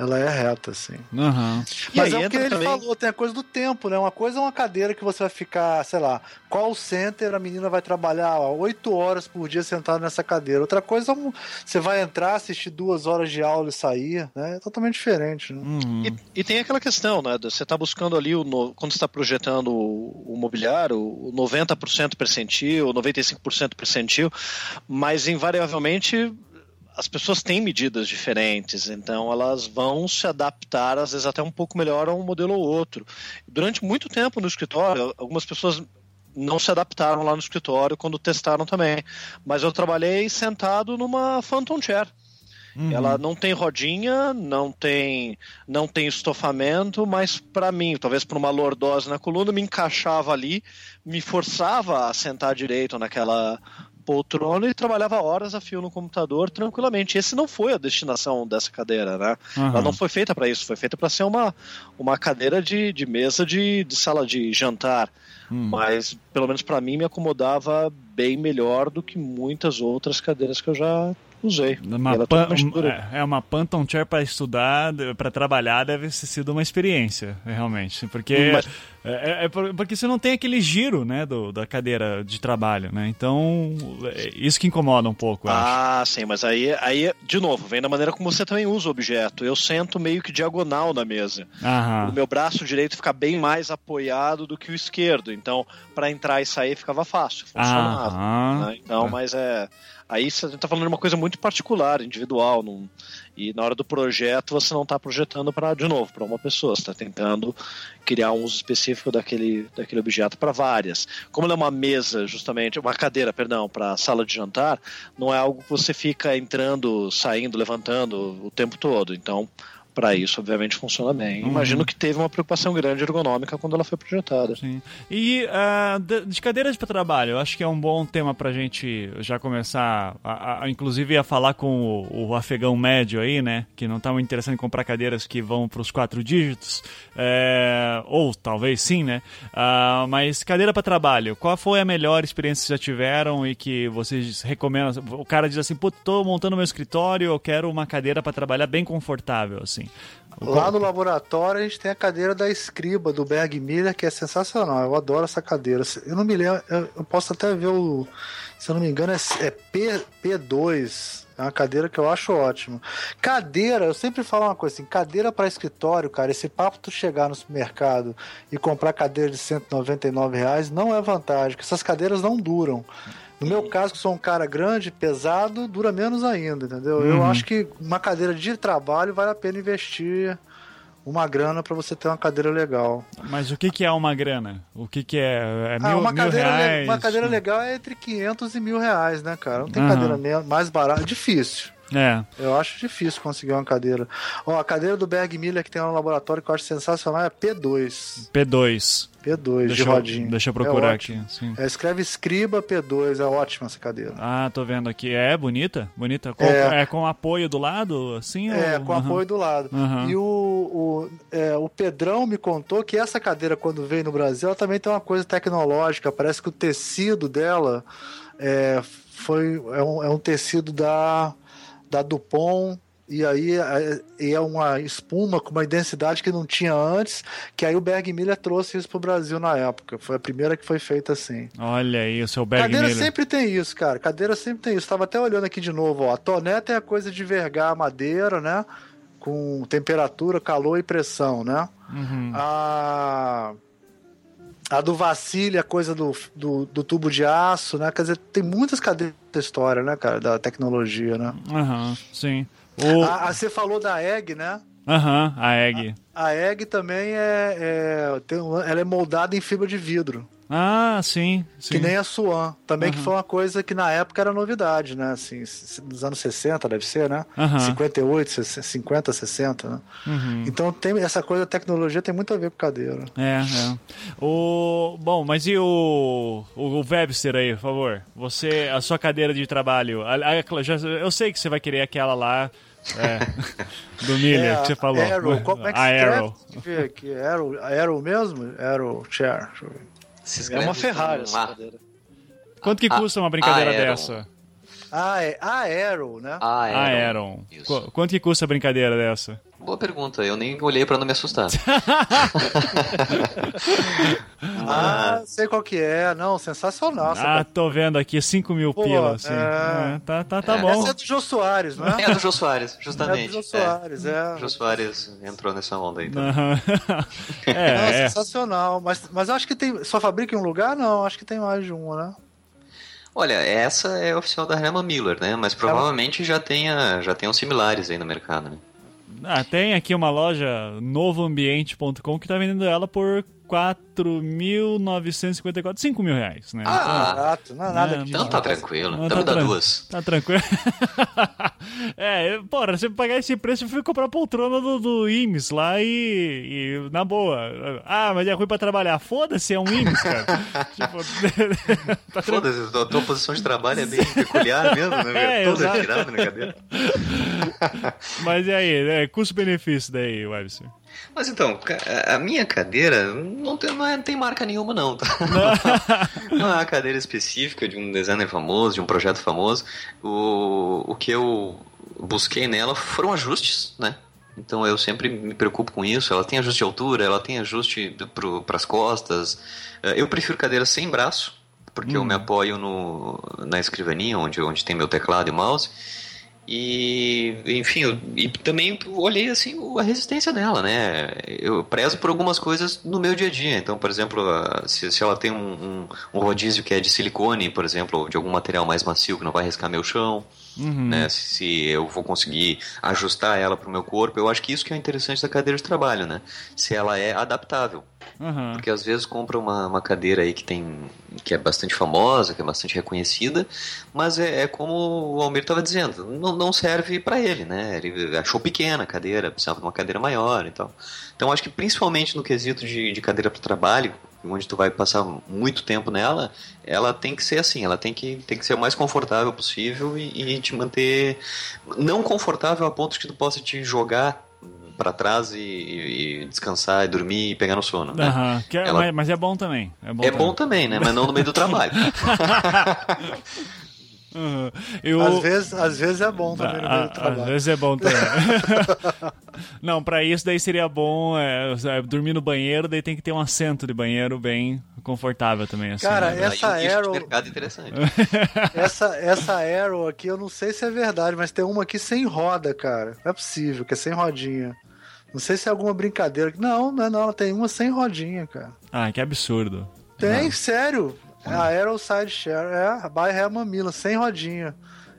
ela é reta, assim. E Mas aí é o que ele também- falou, tem a coisa do tempo, né? Uma coisa é uma cadeira que você vai ficar, sei lá, call center, a menina vai trabalhar oito horas por dia sentada nessa cadeira. Outra coisa é um, você vai entrar, assistir duas horas de aula e sair, né? É totalmente diferente, né? Uhum. E, e tem aquela questão, né? Você está buscando ali, o no- quando você está projetando o, o mobiliário, o 90% percentil, o 95% percentil, mas invariavelmente as pessoas têm medidas diferentes, então elas vão se adaptar, às vezes até um pouco melhor a um modelo ou outro. Durante muito tempo no escritório, algumas pessoas não se adaptaram lá no escritório quando testaram também, mas eu trabalhei sentado numa Phantom Chair. Uhum. Ela não tem rodinha, não tem, não tem estofamento, mas para mim, talvez por uma lordose na coluna, me encaixava ali, me forçava a sentar direito naquela poltrona e trabalhava horas a fio no computador tranquilamente. Esse não foi a destinação dessa cadeira, né? Aham. Ela não foi feita para isso, foi feita para ser uma, uma cadeira de, de mesa de, de sala de jantar. Hum. Mas, pelo menos para mim, me acomodava bem melhor do que muitas outras cadeiras que eu já usei. Uma Ela é pan- é é uma Phantom Chair para estudar, para trabalhar, deve ter sido uma experiência, realmente. Porque, Mas- é, é por- porque você não tem aquele giro né, do, da cadeira de trabalho, né? Então, é isso que incomoda um pouco, eu acho. Ah, sim, mas aí, aí, de novo, vem da maneira como você também usa o objeto. Eu sento meio que diagonal na mesa. Aham. O meu braço direito fica bem mais apoiado do que o esquerdo. Então, para entrar e sair ficava fácil, funcionava. Né? Então, Tá. mas é. Aí você tá falando de uma coisa muito particular, individual. Não... E na hora do projeto, você não está projetando para, de novo, para uma pessoa. Está tentando criar um uso específico daquele, daquele objeto para várias. Como ela é uma mesa, justamente, uma cadeira, perdão, para sala de jantar, não é algo que você fica entrando, saindo, levantando o tempo todo. Então, para isso, obviamente, funciona bem. Uhum. Imagino que teve uma preocupação grande ergonômica quando ela foi projetada. Sim. E ah, de, de cadeiras para trabalho, eu acho que é um bom tema pra gente já começar, a, a- inclusive a falar com o, o afegão médio aí, né? Que não tá muito interessado em comprar cadeiras que vão pros quatro dígitos, é, ou talvez sim, né? Ah, mas cadeira para trabalho, qual foi a melhor experiência que já tiveram e que vocês recomendam? O cara diz assim, pô, tô montando meu escritório, eu quero uma cadeira para trabalhar bem confortável, assim. Lá no laboratório a gente tem a cadeira da Escriba, do Berg Miller, que é sensacional. Eu adoro essa cadeira. Eu não me lembro, eu, eu posso até ver o. Se eu não me engano, é, é P, P2. É uma cadeira que eu acho ótima. Cadeira, eu sempre falo uma coisa assim: cadeira para escritório, cara. Esse papo tu chegar no supermercado e comprar cadeira de 199 reais não é vantagem, porque essas cadeiras não duram. No meu caso, que sou um cara grande, pesado, dura menos ainda, entendeu? Eu Uhum. acho que uma cadeira de trabalho vale a pena investir uma grana para você ter uma cadeira legal. Mas o que, que é uma grana? O que, que é? É mil, ah, uma mil cadeira, le- reais? uma cadeira legal é entre 500 e mil reais, né, cara? Não tem Aham. cadeira mais barata. Difícil. É. Eu acho difícil conseguir uma cadeira. Ó, a cadeira do Berg Miller que tem lá no laboratório que eu acho sensacional é P2. P2. P2 de Deixa eu, rodinha. deixa eu É procurar ótimo. aqui. sim. É, escreve Escriba P2, é ótima essa cadeira. Ah, tô vendo aqui. É bonita? Bonita? Com, É. é. com apoio do lado, assim? É, ou- com Aham. apoio do lado. Aham. E o, o, é, o Pedrão me contou que essa cadeira, quando veio no Brasil, ela também tem uma coisa tecnológica. Parece que o tecido dela é, foi, é, um, é um tecido da, da Dupont. E aí é, e é uma espuma com uma densidade que não tinha antes, que aí o Berg Miller trouxe isso pro Brasil na época. Foi a primeira que foi feita assim. Olha aí, o seu Berg Cadeira sempre tem isso, cara. Cadeira sempre tem isso. Tava até olhando aqui de novo, ó. A toneta é a coisa de vergar a madeira, né? Com temperatura, calor e pressão, né? Uhum. A. A do vacile, a coisa do, do, do tubo de aço, né? Quer dizer, tem muitas cadeiras da história, né, cara? Da tecnologia, né? Aham, sim. O... A, a- você falou da Egg, né? Aham, a Egg. A Egg também é. é tem ela é moldada em fibra de vidro. Ah, sim, sim. Que nem a Swan. Também que foi uma coisa que na época era novidade, né? Assim, nos anos 60, deve ser, né? Aham. 58, 60, 50, 60, né? Uhum. Então tem essa coisa da tecnologia tem muito a ver com cadeira. É, é. O... Bom, mas e o... o Webster aí, por favor? Você, a sua cadeira de trabalho, a- a- já- eu sei que você vai querer aquela lá, é, [laughs] do Miller, que você falou. Arrow, como é que a aqui. Arrow, Arrow mesmo? Arrow Chair. Deixa eu ver. Se É uma Ferrari essa cadeira. Quanto que A- custa uma brincadeira Aeron. dessa? Ah, é a Arrow, né? Ah, A é. Aeron. Qu- Quanto que custa a brincadeira dessa? Boa pergunta, eu nem olhei pra não me assustar. [laughs] [laughs] Ah, sei qual que é. Não, sensacional. Ah, tô vendo aqui, 5 mil Pô, pila, assim. é. É, tá, tá, tá É. bom. Essa é do Jô Soares, não é? É do Jô Soares, É justamente. do Jô Soares, é. O Jô Soares entrou nessa onda aí também. Aham. Não, [laughs] é, é. sensacional. Mas, mas eu acho que tem. Só fabrica em um lugar? Não, acho que tem mais de uma, né? Olha, essa é oficial da Herman Miller, né? Mas provavelmente já tenha, já tenham similares aí no mercado, né? Ah, tem aqui uma loja novoambiente.com que tá vendendo ela por 4.954, 5 mil reais, né? Ah, Barato, não é nada É, disso. Então tá tranquilo, então me tá dá tran- duas. Tá tranquilo. [laughs] é, porra, você pagar esse preço, eu fui comprar a poltrona do, do IMS lá e, e, na boa. Ah, mas é ruim pra trabalhar. Foda-se, é um IMS, cara. [laughs] tipo, [laughs] tá. Foda-se, a tua posição de trabalho é bem peculiar mesmo, né? É? Toda exato. tirada na cadeira. Mas e aí, né? custo-benefício daí, Webster? Mas então, a minha cadeira não tem, não é- tem marca nenhuma, não. Tá? [laughs] não é uma cadeira específica de um designer famoso, de um projeto famoso. O, o que eu busquei nela foram ajustes, né? Então eu sempre me preocupo com isso. Ela tem ajuste de altura, ela tem ajuste para as costas. Eh, Eu prefiro cadeira sem braço, porque eu me apoio no, na escrivaninha, onde, onde tem meu teclado e mouse. E, enfim, eu, e também olhei assim a resistência dela, né? Eu prezo por algumas coisas no meu dia a dia. Então, por exemplo, se, se ela tem um, um, um rodízio que é de silicone, por exemplo, ou de algum material mais macio que não vai riscar meu chão, né? Se, se eu vou conseguir ajustar ela para o meu corpo, eu acho que isso que é interessante da cadeira de trabalho, né? Se ela é adaptável. Aham. Porque às vezes compra uma, uma cadeira aí que tem que é bastante famosa, que é bastante reconhecida, mas é, é como o Almir estava dizendo, não, não serve para ele, né? Ele achou pequena a cadeira, precisava de uma cadeira maior e tal. Então acho que principalmente no quesito de, de cadeira para trabalho, onde tu vai passar muito tempo nela, ela tem que ser assim, ela tem que, tem que ser o mais confortável possível e, e te manter não confortável a ponto que tu possa te jogar para trás e, e- descansar e dormir e pegar no sono. Né? É- Ela- mas, mas é bom também. É bom É também. bom também, né? Mas não no meio do trabalho. [laughs] Aham. Eu... Às vezes, às vezes é bom também no meio Ah, do Às trabalho. vezes é bom também. [laughs] Não, pra isso daí seria bom é, é, dormir no banheiro, daí tem que ter um assento de banheiro bem confortável também. Assim, Cara, né? essa Aí Arrow- mercado interessante. [laughs] Essa, essa Arrow aqui, eu não sei se é verdade, mas tem uma aqui sem roda, cara. Não é possível, que é sem rodinha. Não sei se é alguma brincadeira. Não, não é não. Ela tem uma sem rodinha, cara. Ah, que absurdo. Tem, sério. É a Aero Side Share. É, a by Herman Miller, sem rodinha.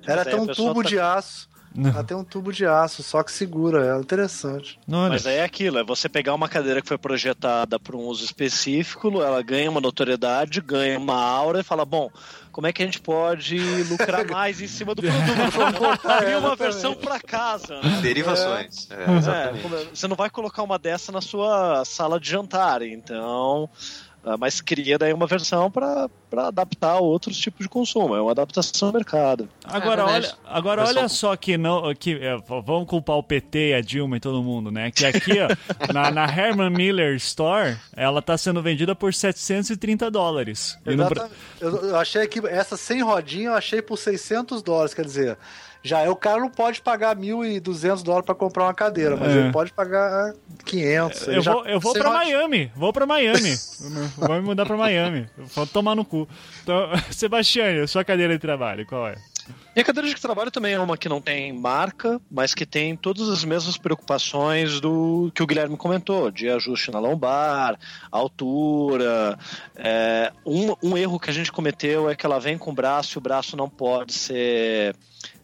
Ela Mas aí tem a um tubo tá- de aço. Ela tem um tubo de aço, só que segura ela. Interessante. Olha, Mas aí é aquilo, é você pegar uma cadeira que foi projetada para um uso específico, ela ganha uma notoriedade, ganha uma aura e fala, bom, como é que a gente pode lucrar [laughs] mais em cima do produto? Cria uma versão para casa, né? Derivações. É, É, exatamente. como- você não vai colocar uma dessa na sua sala de jantar, então. Ah, Mas cria daí uma versão para adaptar a outros tipos de consumo. É uma adaptação ao mercado. Agora, É, olha, agora olha só- que não. Que, é, vamos culpar o PT, e a Dilma e todo mundo, né? Que aqui, ó, [laughs] na, na Herman Miller Store, ela tá sendo vendida por 730 dólares. E no. Eu, eu achei que essa sem rodinha eu achei por 600 dólares, quer dizer, já é o cara não pode pagar 1.200 dólares pra comprar uma cadeira, mas É. ele pode pagar 500. ele Eu já- vou, eu vou rodinha. Miami. Vou pra Miami. [laughs] vou me mudar pra Miami. Vou tomar no cu. Então, [laughs] Sebastião, sua cadeira de trabalho, qual é? E a cadeira de trabalho também é uma que não tem marca, mas que tem todas as mesmas preocupações do que o Guilherme comentou, de ajuste na lombar, altura. É, um, um erro que a gente cometeu é que ela vem com o braço e o braço não pode ser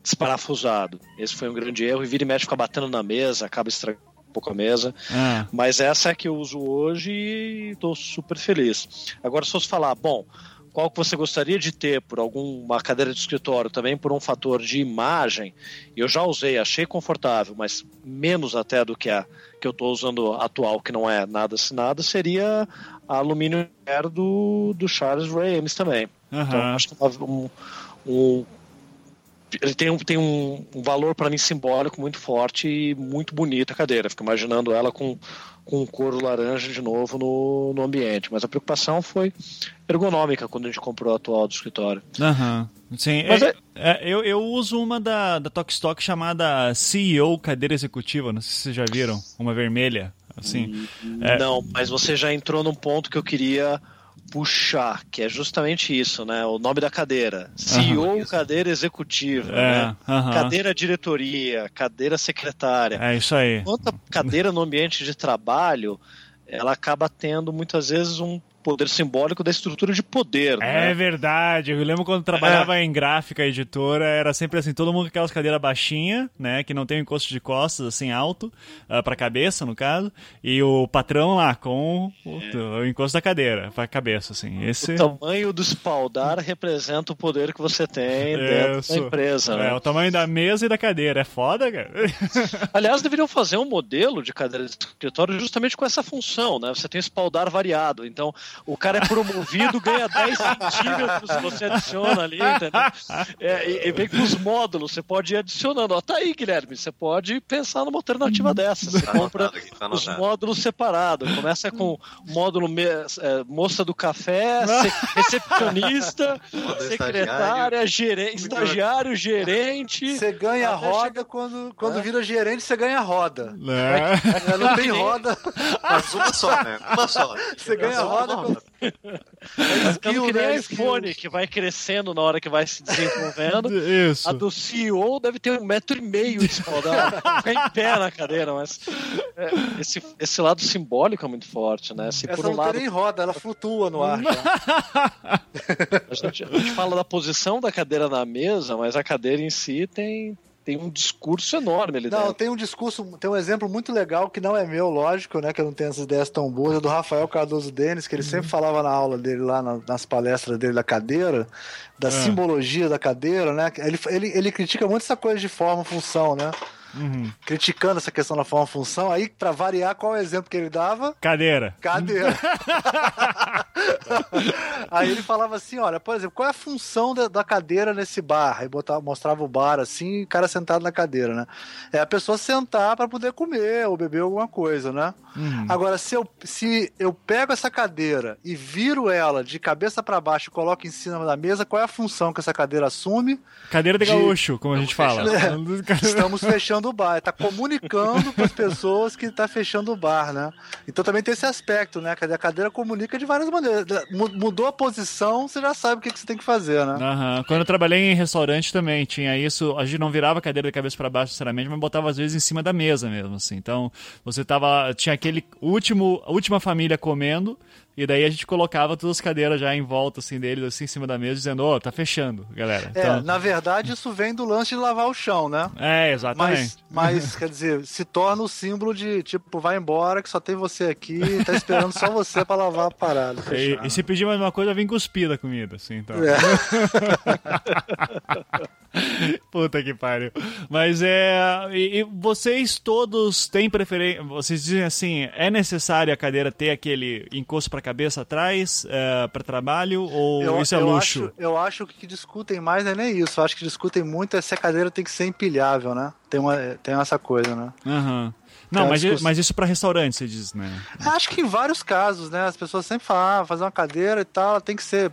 desparafusado. Esse foi um grande erro e vira e mexe fica batendo na mesa, acaba estragando um pouco a mesa. Ah, Mas essa é a que eu uso hoje e estou super feliz. Agora, se fosse falar, bom, qual que você gostaria de ter por alguma cadeira de escritório, também por um fator de imagem, eu já usei, achei confortável, mas menos até do que a que eu estou usando atual, que não é nada assinada, seria a Aluminium Air do, do Charles Ray Ames também. Então, aham. acho que é um, um- ele tem um, tem um, um valor para mim simbólico muito forte e muito bonita a cadeira. Fico imaginando ela com, com um couro laranja de novo no, no ambiente. Mas a preocupação foi ergonômica quando a gente comprou a atual do escritório. Aham. Sim, Mas é- é, eu, eu uso uma da, da Tokstok chamada CEO Cadeira Executiva. Não sei se vocês já viram. Uma vermelha. Assim. É. Não, mas você já entrou num ponto que eu queria puxar, que é justamente isso, né? O nome da cadeira. CEO cadeira executiva, É, né? aham. Cadeira diretoria, cadeira secretária. É isso aí. Enquanto a cadeira no ambiente de trabalho, ela acaba tendo muitas vezes um poder simbólico da estrutura de poder. É né? verdade. Eu lembro quando trabalhava em gráfica, editora, era sempre assim, todo mundo com aquelas cadeiras baixinhas, né, que não tem um encosto de costas, assim, alto, ah, pra cabeça, no caso, e o patrão lá com o, o encosto da cadeira, pra cabeça, assim. Esse... O tamanho do espaldar representa o poder que você tem dentro Isso. da empresa. É, né? o tamanho da mesa e da cadeira. É foda, cara. [laughs] Aliás, deveriam fazer um modelo de cadeira de escritório justamente com essa função, né? Você tem espaldar variado. Então, O cara é promovido, ganha 10 centímetros se você adiciona ali, entendeu? É, e, vem com os módulos, você pode ir adicionando. Ó, tá aí, Guilherme, você pode pensar numa alternativa dessa. Você Tá compra anotado tá os módulos separados. Começa com o módulo me- é, moça do café, [laughs] recepcionista, secretária, gerente, estagiário, gerente. Você ganha roda quando, quando vira gerente, você ganha roda. Né? É, Não tem roda, Mas uma só, né? Uma só. você ganha roda. Ficando Skill, que nem né? iPhone, que vai crescendo na hora que vai se desenvolvendo. [laughs] Isso. A do CEO deve ter um metro e meio de espaldar, ficar em pé na cadeira, mas é, esse, esse lado simbólico é muito forte, né? Se Essa por um não lado tem nem roda, ela flutua no ar. já. [laughs] a gente, a gente fala da posição da cadeira na mesa, mas a cadeira em si tem, tem um discurso enorme ali Não, dentro. tem um discurso, tem um exemplo muito legal que não é meu, lógico, né? Que eu não tenho essas ideias tão boas, é do Rafael Cardoso Denis, que ele sempre falava na aula dele lá, na- nas palestras dele da cadeira, da simbologia da cadeira, né? Ele, ele, ele critica muito essa coisa de forma, função, né? Criticando essa questão da forma, função. Aí, pra variar, qual é o exemplo que ele dava? Cadeira. Cadeira. [laughs] Aí ele falava assim, olha, por exemplo, qual é a função da, da cadeira nesse bar? Aí botava, mostrava o bar assim, o cara sentado na cadeira, né? É a pessoa sentar para poder comer ou beber alguma coisa, né? Agora, se eu, se eu pego essa cadeira e viro ela de cabeça para baixo e coloco em cima da mesa, qual é a função que essa cadeira assume? Cadeira de De- gaúcho, como a gente fala. [laughs] Estamos fechando o bar. Tá comunicando para as pessoas que tá fechando o bar, né? Então também tem esse aspecto, né? A cadeira comunica de várias maneiras. Mu- Mudou a posição, você já sabe o que, que você tem que fazer, né? Aham. Quando eu trabalhei em restaurante também tinha isso. A gente não virava a cadeira de cabeça para baixo, sinceramente, mas botava às vezes em cima da mesa mesmo, assim. Então, você tava. Tinha aquele último, a última família comendo, e daí a gente colocava todas as cadeiras já em volta, assim, deles, assim, em cima da mesa, dizendo, ô, tá fechando, galera. É, Então, na verdade, isso vem do lance de lavar o chão, né? é, exatamente. Mas, mas, [laughs] quer dizer, se torna o símbolo de, tipo, vai embora que só tem você aqui, tá esperando só você pra lavar a parada. E, e se pedir mais uma coisa, vem cuspida a comida, assim, então. É. [laughs] Puta que pariu. Mas é. E, e vocês todos têm preferência. Vocês dizem assim: é necessário a cadeira ter aquele encosto pra cabeça atrás é, para trabalho? Ou isso é luxo? Acho, eu acho que o que discutem mais não é nem isso. Eu acho que discutem muito é se a cadeira tem que ser empilhável, né? Tem, uma, tem essa coisa, né? Aham. Não, mas, discuss- mas isso pra restaurante, você diz, né? Acho que em vários casos, né? As pessoas sempre falam, ah, fazer uma cadeira e tal, ela tem que ser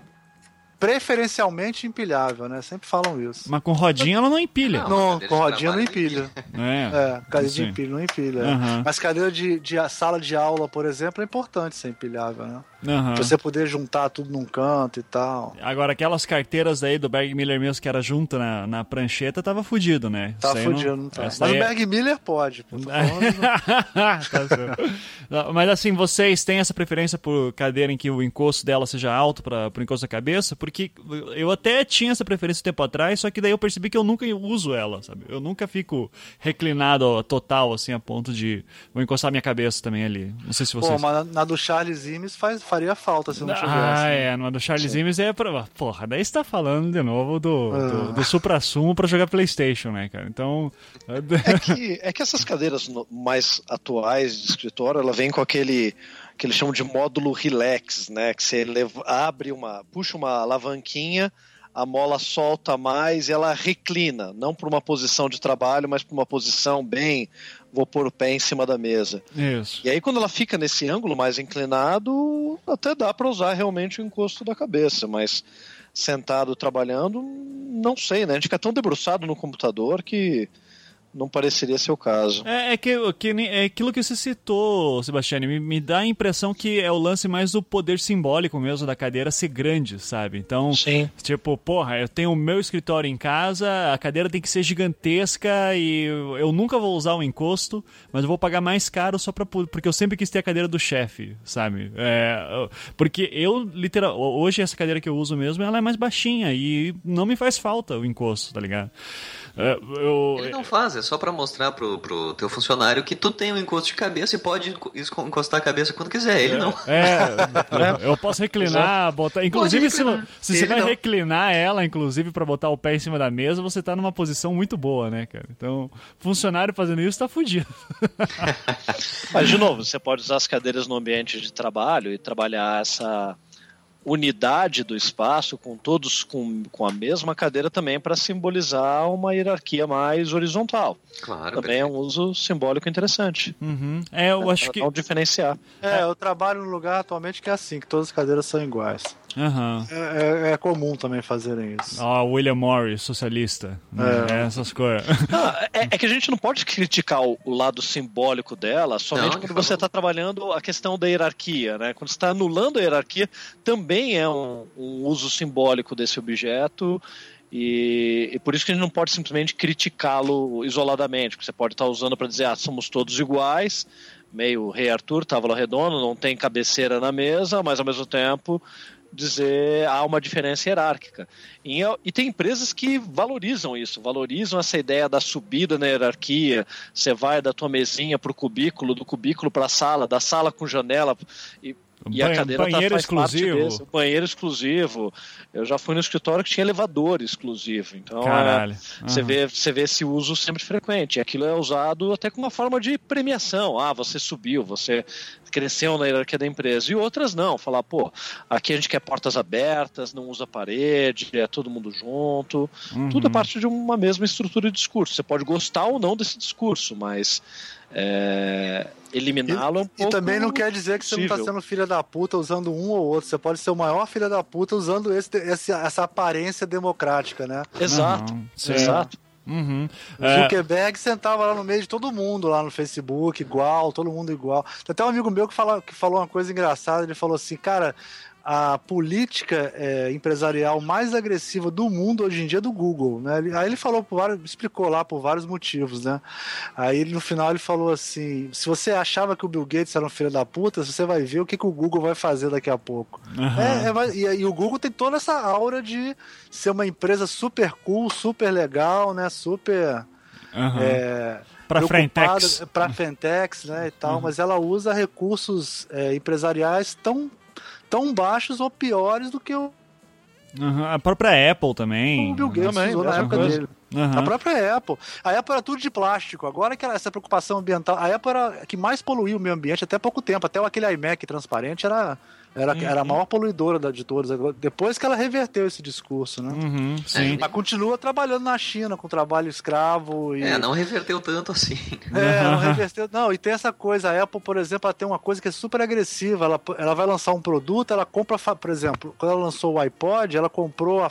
preferencialmente empilhável, né? Sempre falam isso. Mas com rodinha ela não empilha. Não. Não, com rodinha não trabalho empilha. É. É, cadeira de empilho não empilha. é. Aham. Mas cadeira de, de sala de aula, por exemplo, é importante ser empilhável, né? Pra você poder juntar tudo num canto e tal. Agora, aquelas carteiras aí do Berg Miller mesmo que era junto na, na prancheta, tava fudido, né? Isso aí não- fudido, não tá. Mas o é- Berg Miller pode. Pô, falando, [laughs] Tá Mas assim, vocês têm essa preferência por cadeira em que o encosto dela seja alto para o encosto da cabeça? Porque eu até tinha essa preferência um tempo atrás, só que daí eu percebi que eu nunca uso ela, sabe? Eu nunca fico reclinado total, assim, a ponto de vou encostar minha cabeça também ali. Não sei se vocês... Pô, mas na- na do Charles Imes faz, faria falta se não tivesse. Ah, é, no do Charles Imes é pra. Porra, daí você tá falando de novo do, Ah. do, do supra-sumo pra jogar PlayStation, né, cara? Então. É que, é que essas cadeiras no- mais atuais de escritório, ela vem com aquele que eles chamam de módulo relax, né? Que você leva- abre uma, puxa uma alavanquinha, a mola solta mais e ela reclina, não para uma posição de trabalho, mas para uma posição bem, vou pôr o pé em cima da mesa. Isso. E aí quando ela fica nesse ângulo mais inclinado, até dá para usar realmente o encosto da cabeça, mas sentado trabalhando, não sei, né? A gente fica tão debruçado no computador que não pareceria ser o caso. É, é que, que é aquilo que você citou, Sebastiane, me, me dá a impressão que é o lance mais do poder simbólico mesmo da cadeira ser grande, sabe? Então, Sim. tipo, porra, eu tenho o meu escritório em casa, a cadeira tem que ser gigantesca e eu, nunca vou usar o encosto, mas eu vou pagar mais caro só pra, porque eu sempre quis ter a cadeira do chefe, sabe? É, porque eu, literal, hoje essa cadeira que eu uso mesmo, ela é mais baixinha e não me faz falta o encosto, tá ligado? É, eu, Ele não faz, é só pra mostrar pro, pro teu funcionário que tu tem um encosto de cabeça e pode enco- enco- encostar a cabeça quando quiser. Ele não. [laughs] É, eu posso reclinar, botar. Inclusive, se, reclinar. se você Ele vai não. reclinar ela, inclusive, pra botar o pé em cima da mesa, você tá numa posição muito boa, né, cara? Então, funcionário fazendo isso tá fudido. [laughs] Mas, de novo, você pode usar as cadeiras no ambiente de trabalho e trabalhar essa unidade do espaço com todos com, com a mesma cadeira também para simbolizar uma hierarquia mais horizontal. Claro, Também é um uso simbólico interessante. Uhum. É, eu acho Pra que. não diferenciar. É, eu trabalho num lugar atualmente que é assim, que todas as cadeiras são iguais. Aham. É, é- é comum também fazerem isso. Ó, William Morris, socialista. É. Essas coisas. Ah, é, é que a gente não pode criticar o, o lado simbólico dela somente Não, quando você está trabalhando a questão da hierarquia, né? Quando você está anulando a hierarquia, também é um, um uso simbólico desse objeto. E, e por isso que a gente não pode simplesmente criticá-lo isoladamente, porque você pode estar usando para dizer, ah, somos todos iguais, meio Rei Arthur, távola redonda, não tem cabeceira na mesa, mas ao mesmo tempo dizer há uma diferença hierárquica. E, e tem empresas que valorizam isso, valorizam essa ideia da subida na hierarquia. Você vai da tua mesinha para o cubículo, do cubículo para a sala, da sala com janela. E, e a cadeira tá, banheiro parte exclusivo. desse. Banheiro exclusivo. Eu já fui no escritório que tinha elevador exclusivo. Então, é, você, Aham. vê, você vê esse uso sempre frequente. Aquilo é usado até como uma forma de premiação. Ah, você subiu, você cresceu na hierarquia da empresa. E outras não. Falar, pô, aqui a gente quer portas abertas, não usa parede, é todo mundo junto. Uhum. Tudo é parte de uma mesma estrutura de discurso. Você pode gostar ou não desse discurso, mas é, eliminá-lo é um E pouco também não quer dizer que você não tá possível. sendo filha da puta usando um ou outro. Você pode ser o maior filha da puta usando esse, esse- essa aparência democrática, né? Exato, Uhum, exato. Uhum. O É, Zuckerberg sentava lá no meio de todo mundo, lá no Facebook, igual, todo mundo igual. Tem até um amigo meu que, fala, que falou uma coisa engraçada, ele falou assim, cara, a política é, empresarial mais agressiva do mundo hoje em dia é do Google, né? Ele- Aí ele falou por vários, explicou lá por vários motivos, né? Aí no final ele falou assim, se você achava que o Bill Gates era um filho da puta, você vai ver o que, que o Google vai fazer daqui a pouco. aham. É, é, e, e o Google tem toda essa aura de ser uma empresa super cool, super legal, né? Super. aham. É, preocupada- Frentex. Pra Frentex, né? E tal, mas ela usa recursos é, empresariais tão, tão baixos ou piores do que o, Aham. A própria Apple também. o Bill Gates Também, usou na época coisa. dele. Aham. A própria Apple. A Apple era tudo de plástico. Agora que era essa preocupação ambiental. A Apple era a que mais poluía o meio ambiente até pouco tempo. Até aquele iMac transparente era, era, era a Uhum. maior poluidora da- de todas. Agora, Depois que ela reverteu esse discurso, né? Uhum, sim. Mas continua trabalhando na China com trabalho escravo e. É, não reverteu tanto assim. É, [laughs] não reverteu. Não, e tem essa coisa, a Apple, por exemplo, ela tem uma coisa que é super agressiva. Ela, ela vai lançar um produto, ela compra, por exemplo, quando ela lançou o iPod, ela comprou a,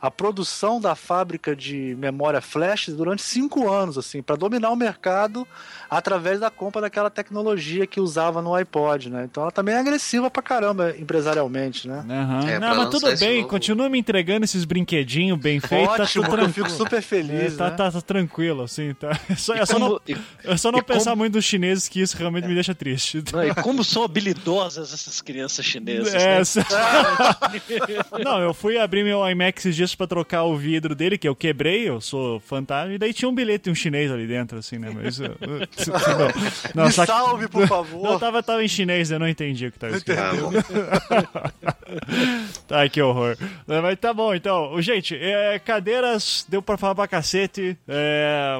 a produção da fábrica de memória flash durante cinco anos, assim, para dominar o mercado através da compra daquela tecnologia que usava no iPod, né? Então ela também é agressiva pra caramba empresarialmente, né? Aham. É, Não, mas tudo bem, novo- continua me entregando esses brinquedinhos bem [laughs] feitos, tá Ótimo, tudo eu tranquilo. fico super É, feliz, tá, né? tá, tá tranquilo, assim, tá. [laughs] É só, é só não, como- e- é só não pensar como- muito nos chineses que isso realmente me deixa triste. [laughs] Não, e como são habilidosas essas crianças chinesas, É, né? não, eu fui abrir meu iMac esses dias pra trocar o vidro dele, que eu quebrei, eu sou fantasma, e daí tinha um bilhete de um chinês ali dentro, assim, né? Mas. uh, não, [laughs] não, Me que- salve, por favor. Não, tava, tava em chinês, eu não entendi o que tava escrito. [laughs] Ai, que horror. Mas tá bom, então. Gente, é, cadeiras deu pra falar pra cacete. É,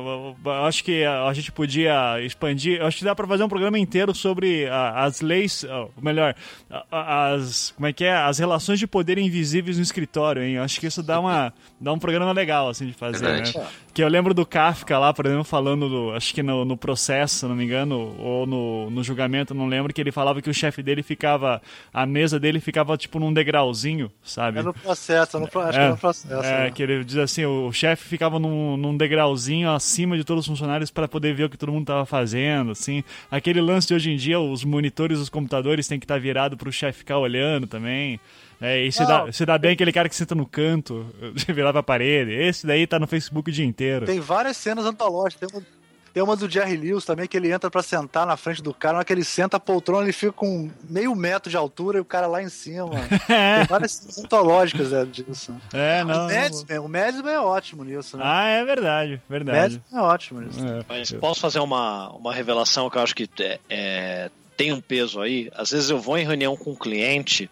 acho que a, a gente podia expandir. Acho que dá pra fazer um programa inteiro sobre a- as leis, ou melhor, a- as. Como é que é? As relações de poder invisíveis no escritório, hein? Acho que isso dá, uma, dá um programa legal, assim, de fazer, Verdade. né? Que eu lembro do Kafka lá, por exemplo, falando do. Acho que no, no processo, se não me engano, ou no, no julgamento, não lembro, que ele falava que o chefe dele ficava. A mesa dele ficava tipo num degrauzinho, sabe? É no processo, é no, acho que é no processo. É, né? que ele diz assim, o chefe ficava num, num degrauzinho acima de todos os funcionários para poder ver o que todo mundo tava fazendo, assim. Aquele lance de hoje em dia, os monitores dos computadores têm que estar virado pro chefe ficar olhando também. É, e se Não. dá, se dá bem aquele cara que senta no canto, [laughs] virar pra parede. Esse daí tá no Facebook o dia inteiro. Tem várias cenas antológicas. Tem, um- Tem uma do Jerry Lewis também, que ele entra pra sentar na frente do cara, na hora que ele senta a poltrona, ele fica com meio metro de altura e o cara lá em cima. [laughs] Tem várias ontológicas né, disso. É, não. o, não- Madsman, o Madsman é ótimo nisso, né? Ah, é verdade, o verdade. Madsman é ótimo nisso. É. Mas posso fazer uma, uma revelação que eu acho que é, é, tem um peso aí? Às vezes eu vou em reunião com um cliente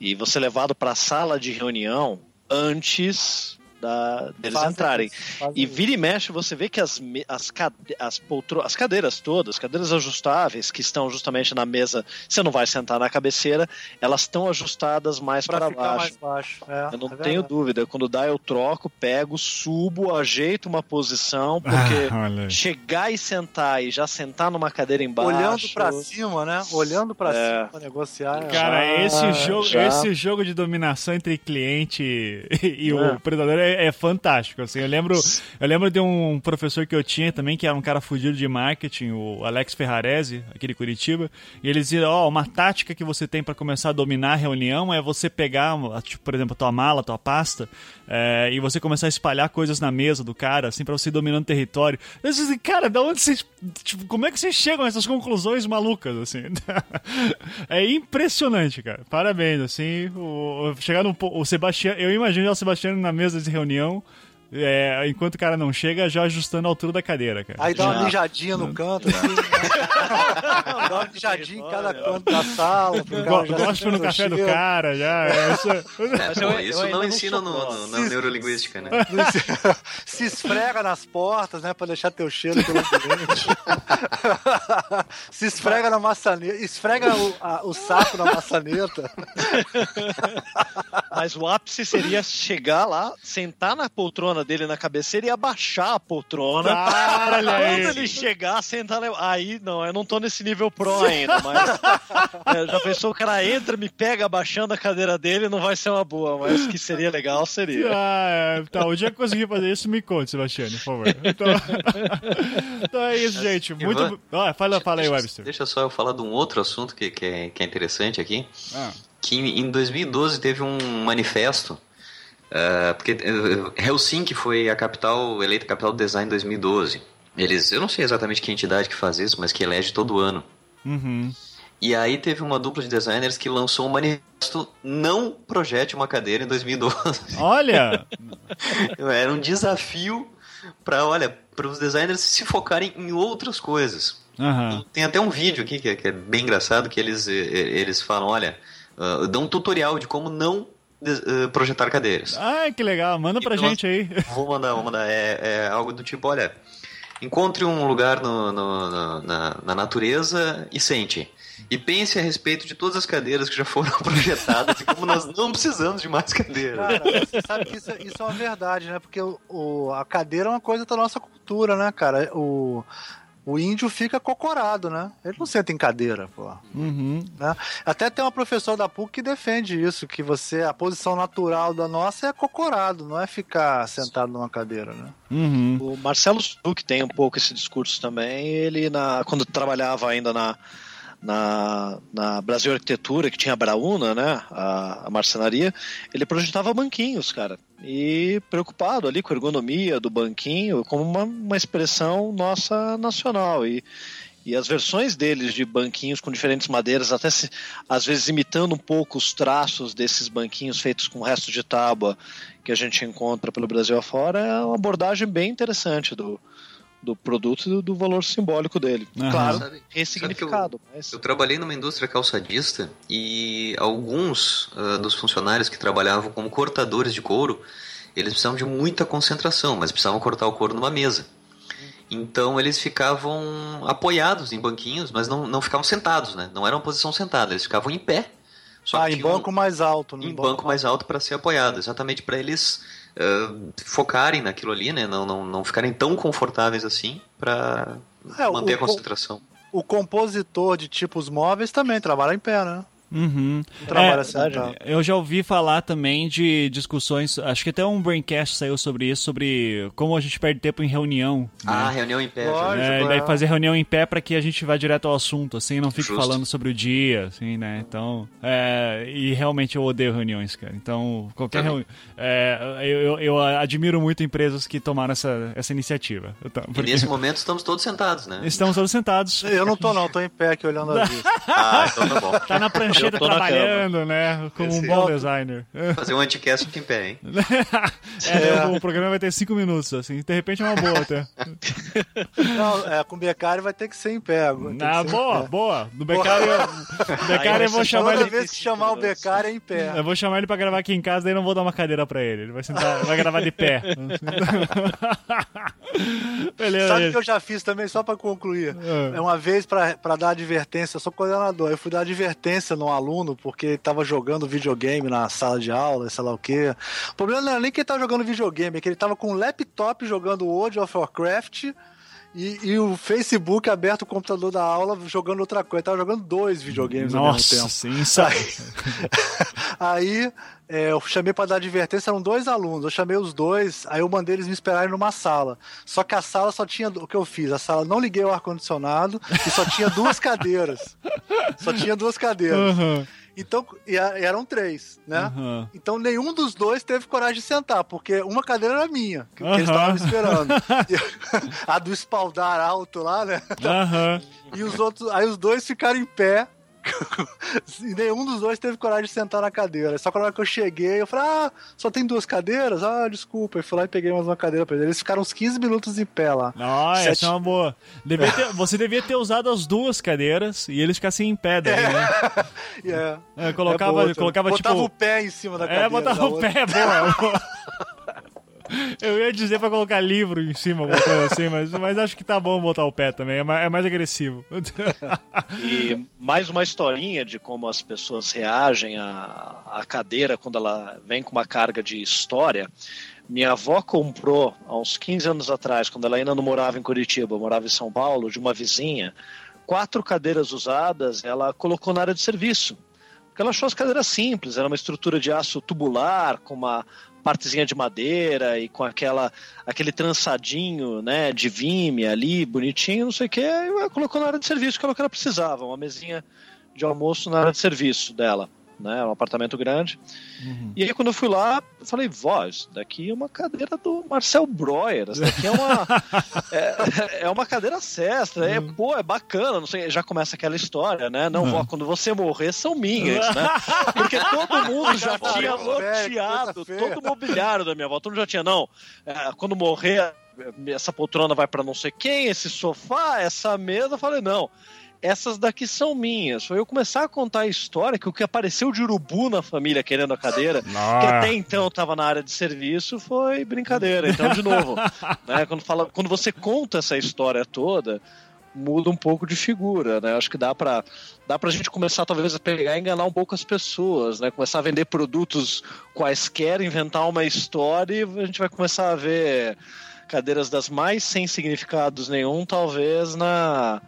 e você é levado para a sala de reunião antes da, deles Fazem entrarem. isso, fazem E isso. vira e mexe, você vê que as, as, cade as, poltro as cadeiras todas, cadeiras ajustáveis, que estão justamente na mesa, você não vai sentar na cabeceira, elas estão ajustadas mais pra para baixo. mais baixo. É, Eu não é tenho dúvida. Quando dá, eu troco, pego, subo, ajeito uma posição, porque Ah, chegar e sentar e já sentar numa cadeira embaixo. Olhando pra cima, né? Olhando pra É. cima, negociar. Cara, Já, esse jogo, já. esse jogo de dominação entre cliente e, e É. o predador é, é fantástico. Assim, eu lembro, eu lembro de um professor que eu tinha também que era um cara fudido de marketing, o Alex Ferrarese, aqui de Curitiba. E ele dizia: ó, uma tática que você tem pra começar a dominar a reunião é você pegar, tipo, por exemplo, tua mala, tua pasta, é, e você começar a espalhar coisas na mesa do cara, assim, pra você ir dominando o território. Eu disse assim, cara, da onde vocês. Tipo, como é que vocês chegam a essas conclusões malucas, assim? [laughs] é impressionante, cara. Parabéns, assim. O, chegar no. O Sebastião. Eu imagino o Sebastião na mesa de reunião reunião é, enquanto o cara não chega, já ajustando a altura da cadeira, cara. Aí dá uma mijadinha no canto, assim. [laughs] dá uma mijadinha em cada canto da sala. pro cara Go- já Gosto no o café do cheiro. cara, já. é, isso- [laughs] É, isso não não ensina na neurolinguística, né? [laughs] Se esfrega nas portas, né? Pra deixar teu cheiro pelo ambiente. Se esfrega na maçaneta. Esfrega o, a- o saco na maçaneta. Mas o ápice seria chegar lá, sentar na poltrona dele na cabeceira e abaixar a poltrona. Ah, [laughs] aí. Quando ele chegar, sentar. Aí, não, eu não tô nesse nível pro ainda, mas. [laughs] é, já pensou, o cara entra, me pega abaixando a cadeira dele, não vai ser uma boa, mas que seria legal, seria. [laughs] Ah, é. tá, o dia que eu conseguir fazer isso, me conte, Sebastião, por favor. Então, então é isso, gente. Muito. Ah, fala, fala aí, Webster. Deixa só eu falar de um outro assunto que, que, é, que é interessante aqui. Ah. Que em em 2012 teve um manifesto, eh, porque eh, Helsinki foi a capital, eleita capital do design em 2012. Eles, eu não sei exatamente que entidade que faz isso, mas que elege todo ano. Uhum. E aí teve uma dupla de designers que lançou um manifesto Não projete uma cadeira em 2012. Olha! [laughs] Era um desafio para, olha, para os designers se focarem em outras coisas. Aham. Tem até um vídeo aqui que é, que é bem engraçado que eles, eh, eh, eles falam, olha, ah, dão um tutorial de como não projetar cadeiras. Ai, que legal. Manda pra Então, gente aí. Vou mandar, vou mandar. É, é algo do tipo, olha, encontre um lugar no- no- no- na, na natureza e sente. E pense a respeito de todas as cadeiras que já foram [laughs] projetadas e como nós não precisamos de mais cadeiras. Cara, você sabe que isso, isso é uma verdade, né? Porque o, o- a cadeira é uma coisa da nossa cultura, né, cara? O, o índio fica cocorado, né? Ele não senta em cadeira, pô. Uhum. né? Até tem uma professora da PUC que defende isso, que você, a posição natural da nossa é cocorado, não é ficar sentado numa cadeira, né? Uhum. O Marcelo Stuck tem um pouco esse discurso também. Ele, na, quando trabalhava ainda na, na, na Brasil Arquitetura, que tinha a Brauna, né, a, a marcenaria, ele projetava banquinhos, cara. E preocupado ali com a ergonomia do banquinho, como uma, uma expressão nossa nacional. E, e as versões deles de banquinhos com diferentes madeiras, até se, às vezes imitando um pouco os traços desses banquinhos feitos com resto de tábua que a gente encontra pelo Brasil afora, é uma abordagem bem interessante do, do produto e do, do valor simbólico dele. Aham. Claro, Sabe- ressignificado. sabe mas... Eu trabalhei numa indústria calçadista e alguns ah, dos funcionários que trabalhavam como cortadores de couro, eles precisavam de muita concentração, mas precisavam cortar o couro numa mesa. Então eles ficavam apoiados em banquinhos, mas não, não ficavam sentados, né? Não era uma posição sentada, eles ficavam em pé. Só ah, em tinha um- banco mais alto. em banco mais alto para ser apoiado, exatamente para eles ah, focarem naquilo ali, né? Não, não, não ficarem tão confortáveis assim para É, o- manter a concentração. O compositor de tipos móveis também trabalha em pé, né? Uhum. Não trabalha É, assim, tá? Eu já ouvi falar também de discussões, acho que até um Braincast saiu sobre isso, sobre como a gente perde tempo em reunião. Ah, reunião em pé. Lógico. É, e daí fazer reunião em pé pra que a gente vá direto ao assunto, assim, não fique Justo. falando sobre o dia, assim, né? Então, é, e realmente eu odeio reuniões, cara. Então, qualquer reunião. É, eu, eu, eu admiro muito empresas que tomaram essa, essa iniciativa. Então, E porque nesse momento estamos todos sentados, né? estamos todos sentados. Eu não tô não, tô em pé aqui olhando a [laughs] vista. Ah, então tá bom. Tá na prancheta Eu na trabalhando, né? Como um bom alto. designer. Fazer um anticast em pé, hein? [laughs] É, o, o programa vai ter cinco minutos, assim. De repente é uma boa até. Não, é, com becário vai ter que ser em pé. que Ah, boa, pé. boa. Do Becari, do Becari eu vou chamar Toda ele. vez que chamar o becário é em pé. Eu vou chamar ele pra gravar aqui em casa, daí não vou dar uma cadeira pra ele. Ele vai sentar, vai gravar de pé. [laughs] Beleza. Sabe o que eu já fiz também, só pra concluir? Ah. É uma vez pra, pra dar advertência, eu sou coordenador, eu fui dar advertência num aluno porque ele tava jogando videogame na sala de aula, sei lá o quê. O problema não era nem que ele tava jogando videogame, é que ele tava com um laptop jogando World of Warcraft e, e o Facebook aberto o computador da aula jogando outra coisa. Ele tava jogando dois videogames ao mesmo Nossa, tempo. sim, sabe? [laughs] Aí é, eu chamei pra dar advertência, eram dois alunos. Eu chamei os dois, aí eu mandei eles me esperarem numa sala. Só que a sala só tinha. O que eu fiz? A sala não liguei o ar-condicionado e só tinha duas cadeiras. Só tinha duas cadeiras. Aham, Então, e eram três, né? aham. Então nenhum dos dois teve coragem de sentar, porque uma cadeira era minha, que, que eles estavam esperando. [laughs] A do espaldar alto lá, né? Aham. E os outros, aí os dois ficaram em pé. E nenhum dos dois teve coragem de sentar na cadeira. Só que na hora que eu cheguei, eu falei: Ah, só tem duas cadeiras? Ah, desculpa. Eu fui lá e peguei mais uma cadeira pra eles. Eles ficaram uns 15 minutos em pé lá. Não, essa Sete- é uma boa. Devia ter- você devia ter usado as duas cadeiras e eles ficassem em pé daí, né? E [laughs] é, É, colocava, é boa, colocava botava tipo. o pé em cima da cadeira. É, botava o outra. pé, boa. boa. [laughs] Eu ia dizer pra colocar livro em cima, assim, mas, mas acho que tá bom botar o pé também, é mais, é mais agressivo. [laughs] E mais uma historinha de como as pessoas reagem à, à cadeira quando ela vem com uma carga de história. Minha avó comprou há uns 15 anos atrás, quando ela ainda não morava em Curitiba, morava em São Paulo, de uma vizinha, quatro cadeiras usadas, ela colocou na área de serviço. Porque ela achou as cadeiras simples, era uma estrutura de aço tubular, com uma partezinha de madeira e com aquela aquele trançadinho, né, de vime ali, bonitinho, não sei o que, colocou na área de serviço, que ela precisava, uma mesinha de almoço na área de serviço dela, né, um apartamento grande. E aí quando eu fui lá, eu falei, vó, isso daqui é uma cadeira do Marcel Breuer, isso daqui é uma [laughs] é, é uma cadeira cestra, é, pô, é bacana, não sei, já começa aquela história, né? Não, vó, quando você morrer são minhas, né? [laughs] Porque todo mundo já tinha loteado, todo o mobiliário da minha avó, todo mundo já tinha, não, é, quando morrer essa poltrona vai para não sei quem, esse sofá, essa mesa, eu falei, não, essas daqui são minhas. Foi eu começar a contar a história que o que apareceu de urubu na família querendo a cadeira, que até então estava na área de serviço, foi brincadeira. Então, de novo, [laughs] né, quando, fala, quando você conta essa história toda, muda um pouco de figura, né? Acho que dá para dá pra gente começar talvez a pegar e enganar um pouco as pessoas, né? Começar a vender produtos quaisquer, inventar uma história e a gente vai começar a ver cadeiras das mais sem significados nenhum, talvez na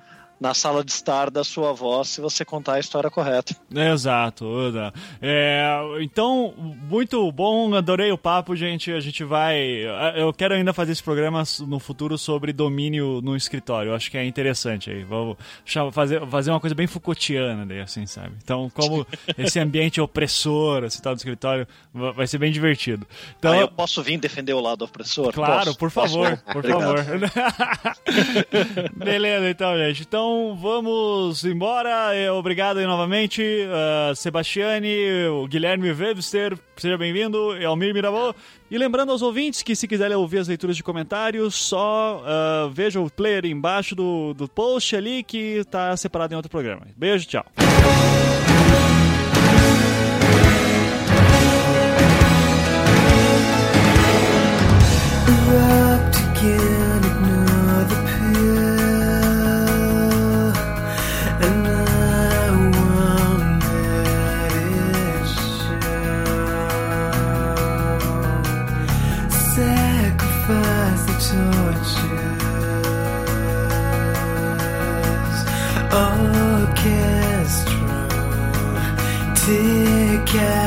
na sala de estar da sua avó, se você contar a história correta. Exato. Uda. É, então, muito bom, adorei o papo, gente. A gente vai. Eu quero ainda fazer esse programa no futuro sobre domínio no escritório. Eu acho que é interessante aí. Vamos fazer, fazer uma coisa bem Foucaultiana daí, assim, sabe? Então, como [laughs] esse ambiente opressor, assim, tal, do escritório, va- vai ser bem divertido. Então, Ah, eu posso vir defender o lado opressor? Claro, Posso? por Posso? favor, por favor. [laughs] Beleza, então, gente. Então, vamos embora. É, Obrigado aí novamente, uh, Sebastiane, o Guilherme Webster, seja bem-vindo, Elmir Mirabô. E lembrando aos ouvintes que se quiserem ouvir as leituras de comentários, só uh, veja o player embaixo do, do post ali que tá separado em outro programa. Beijo, tchau. care.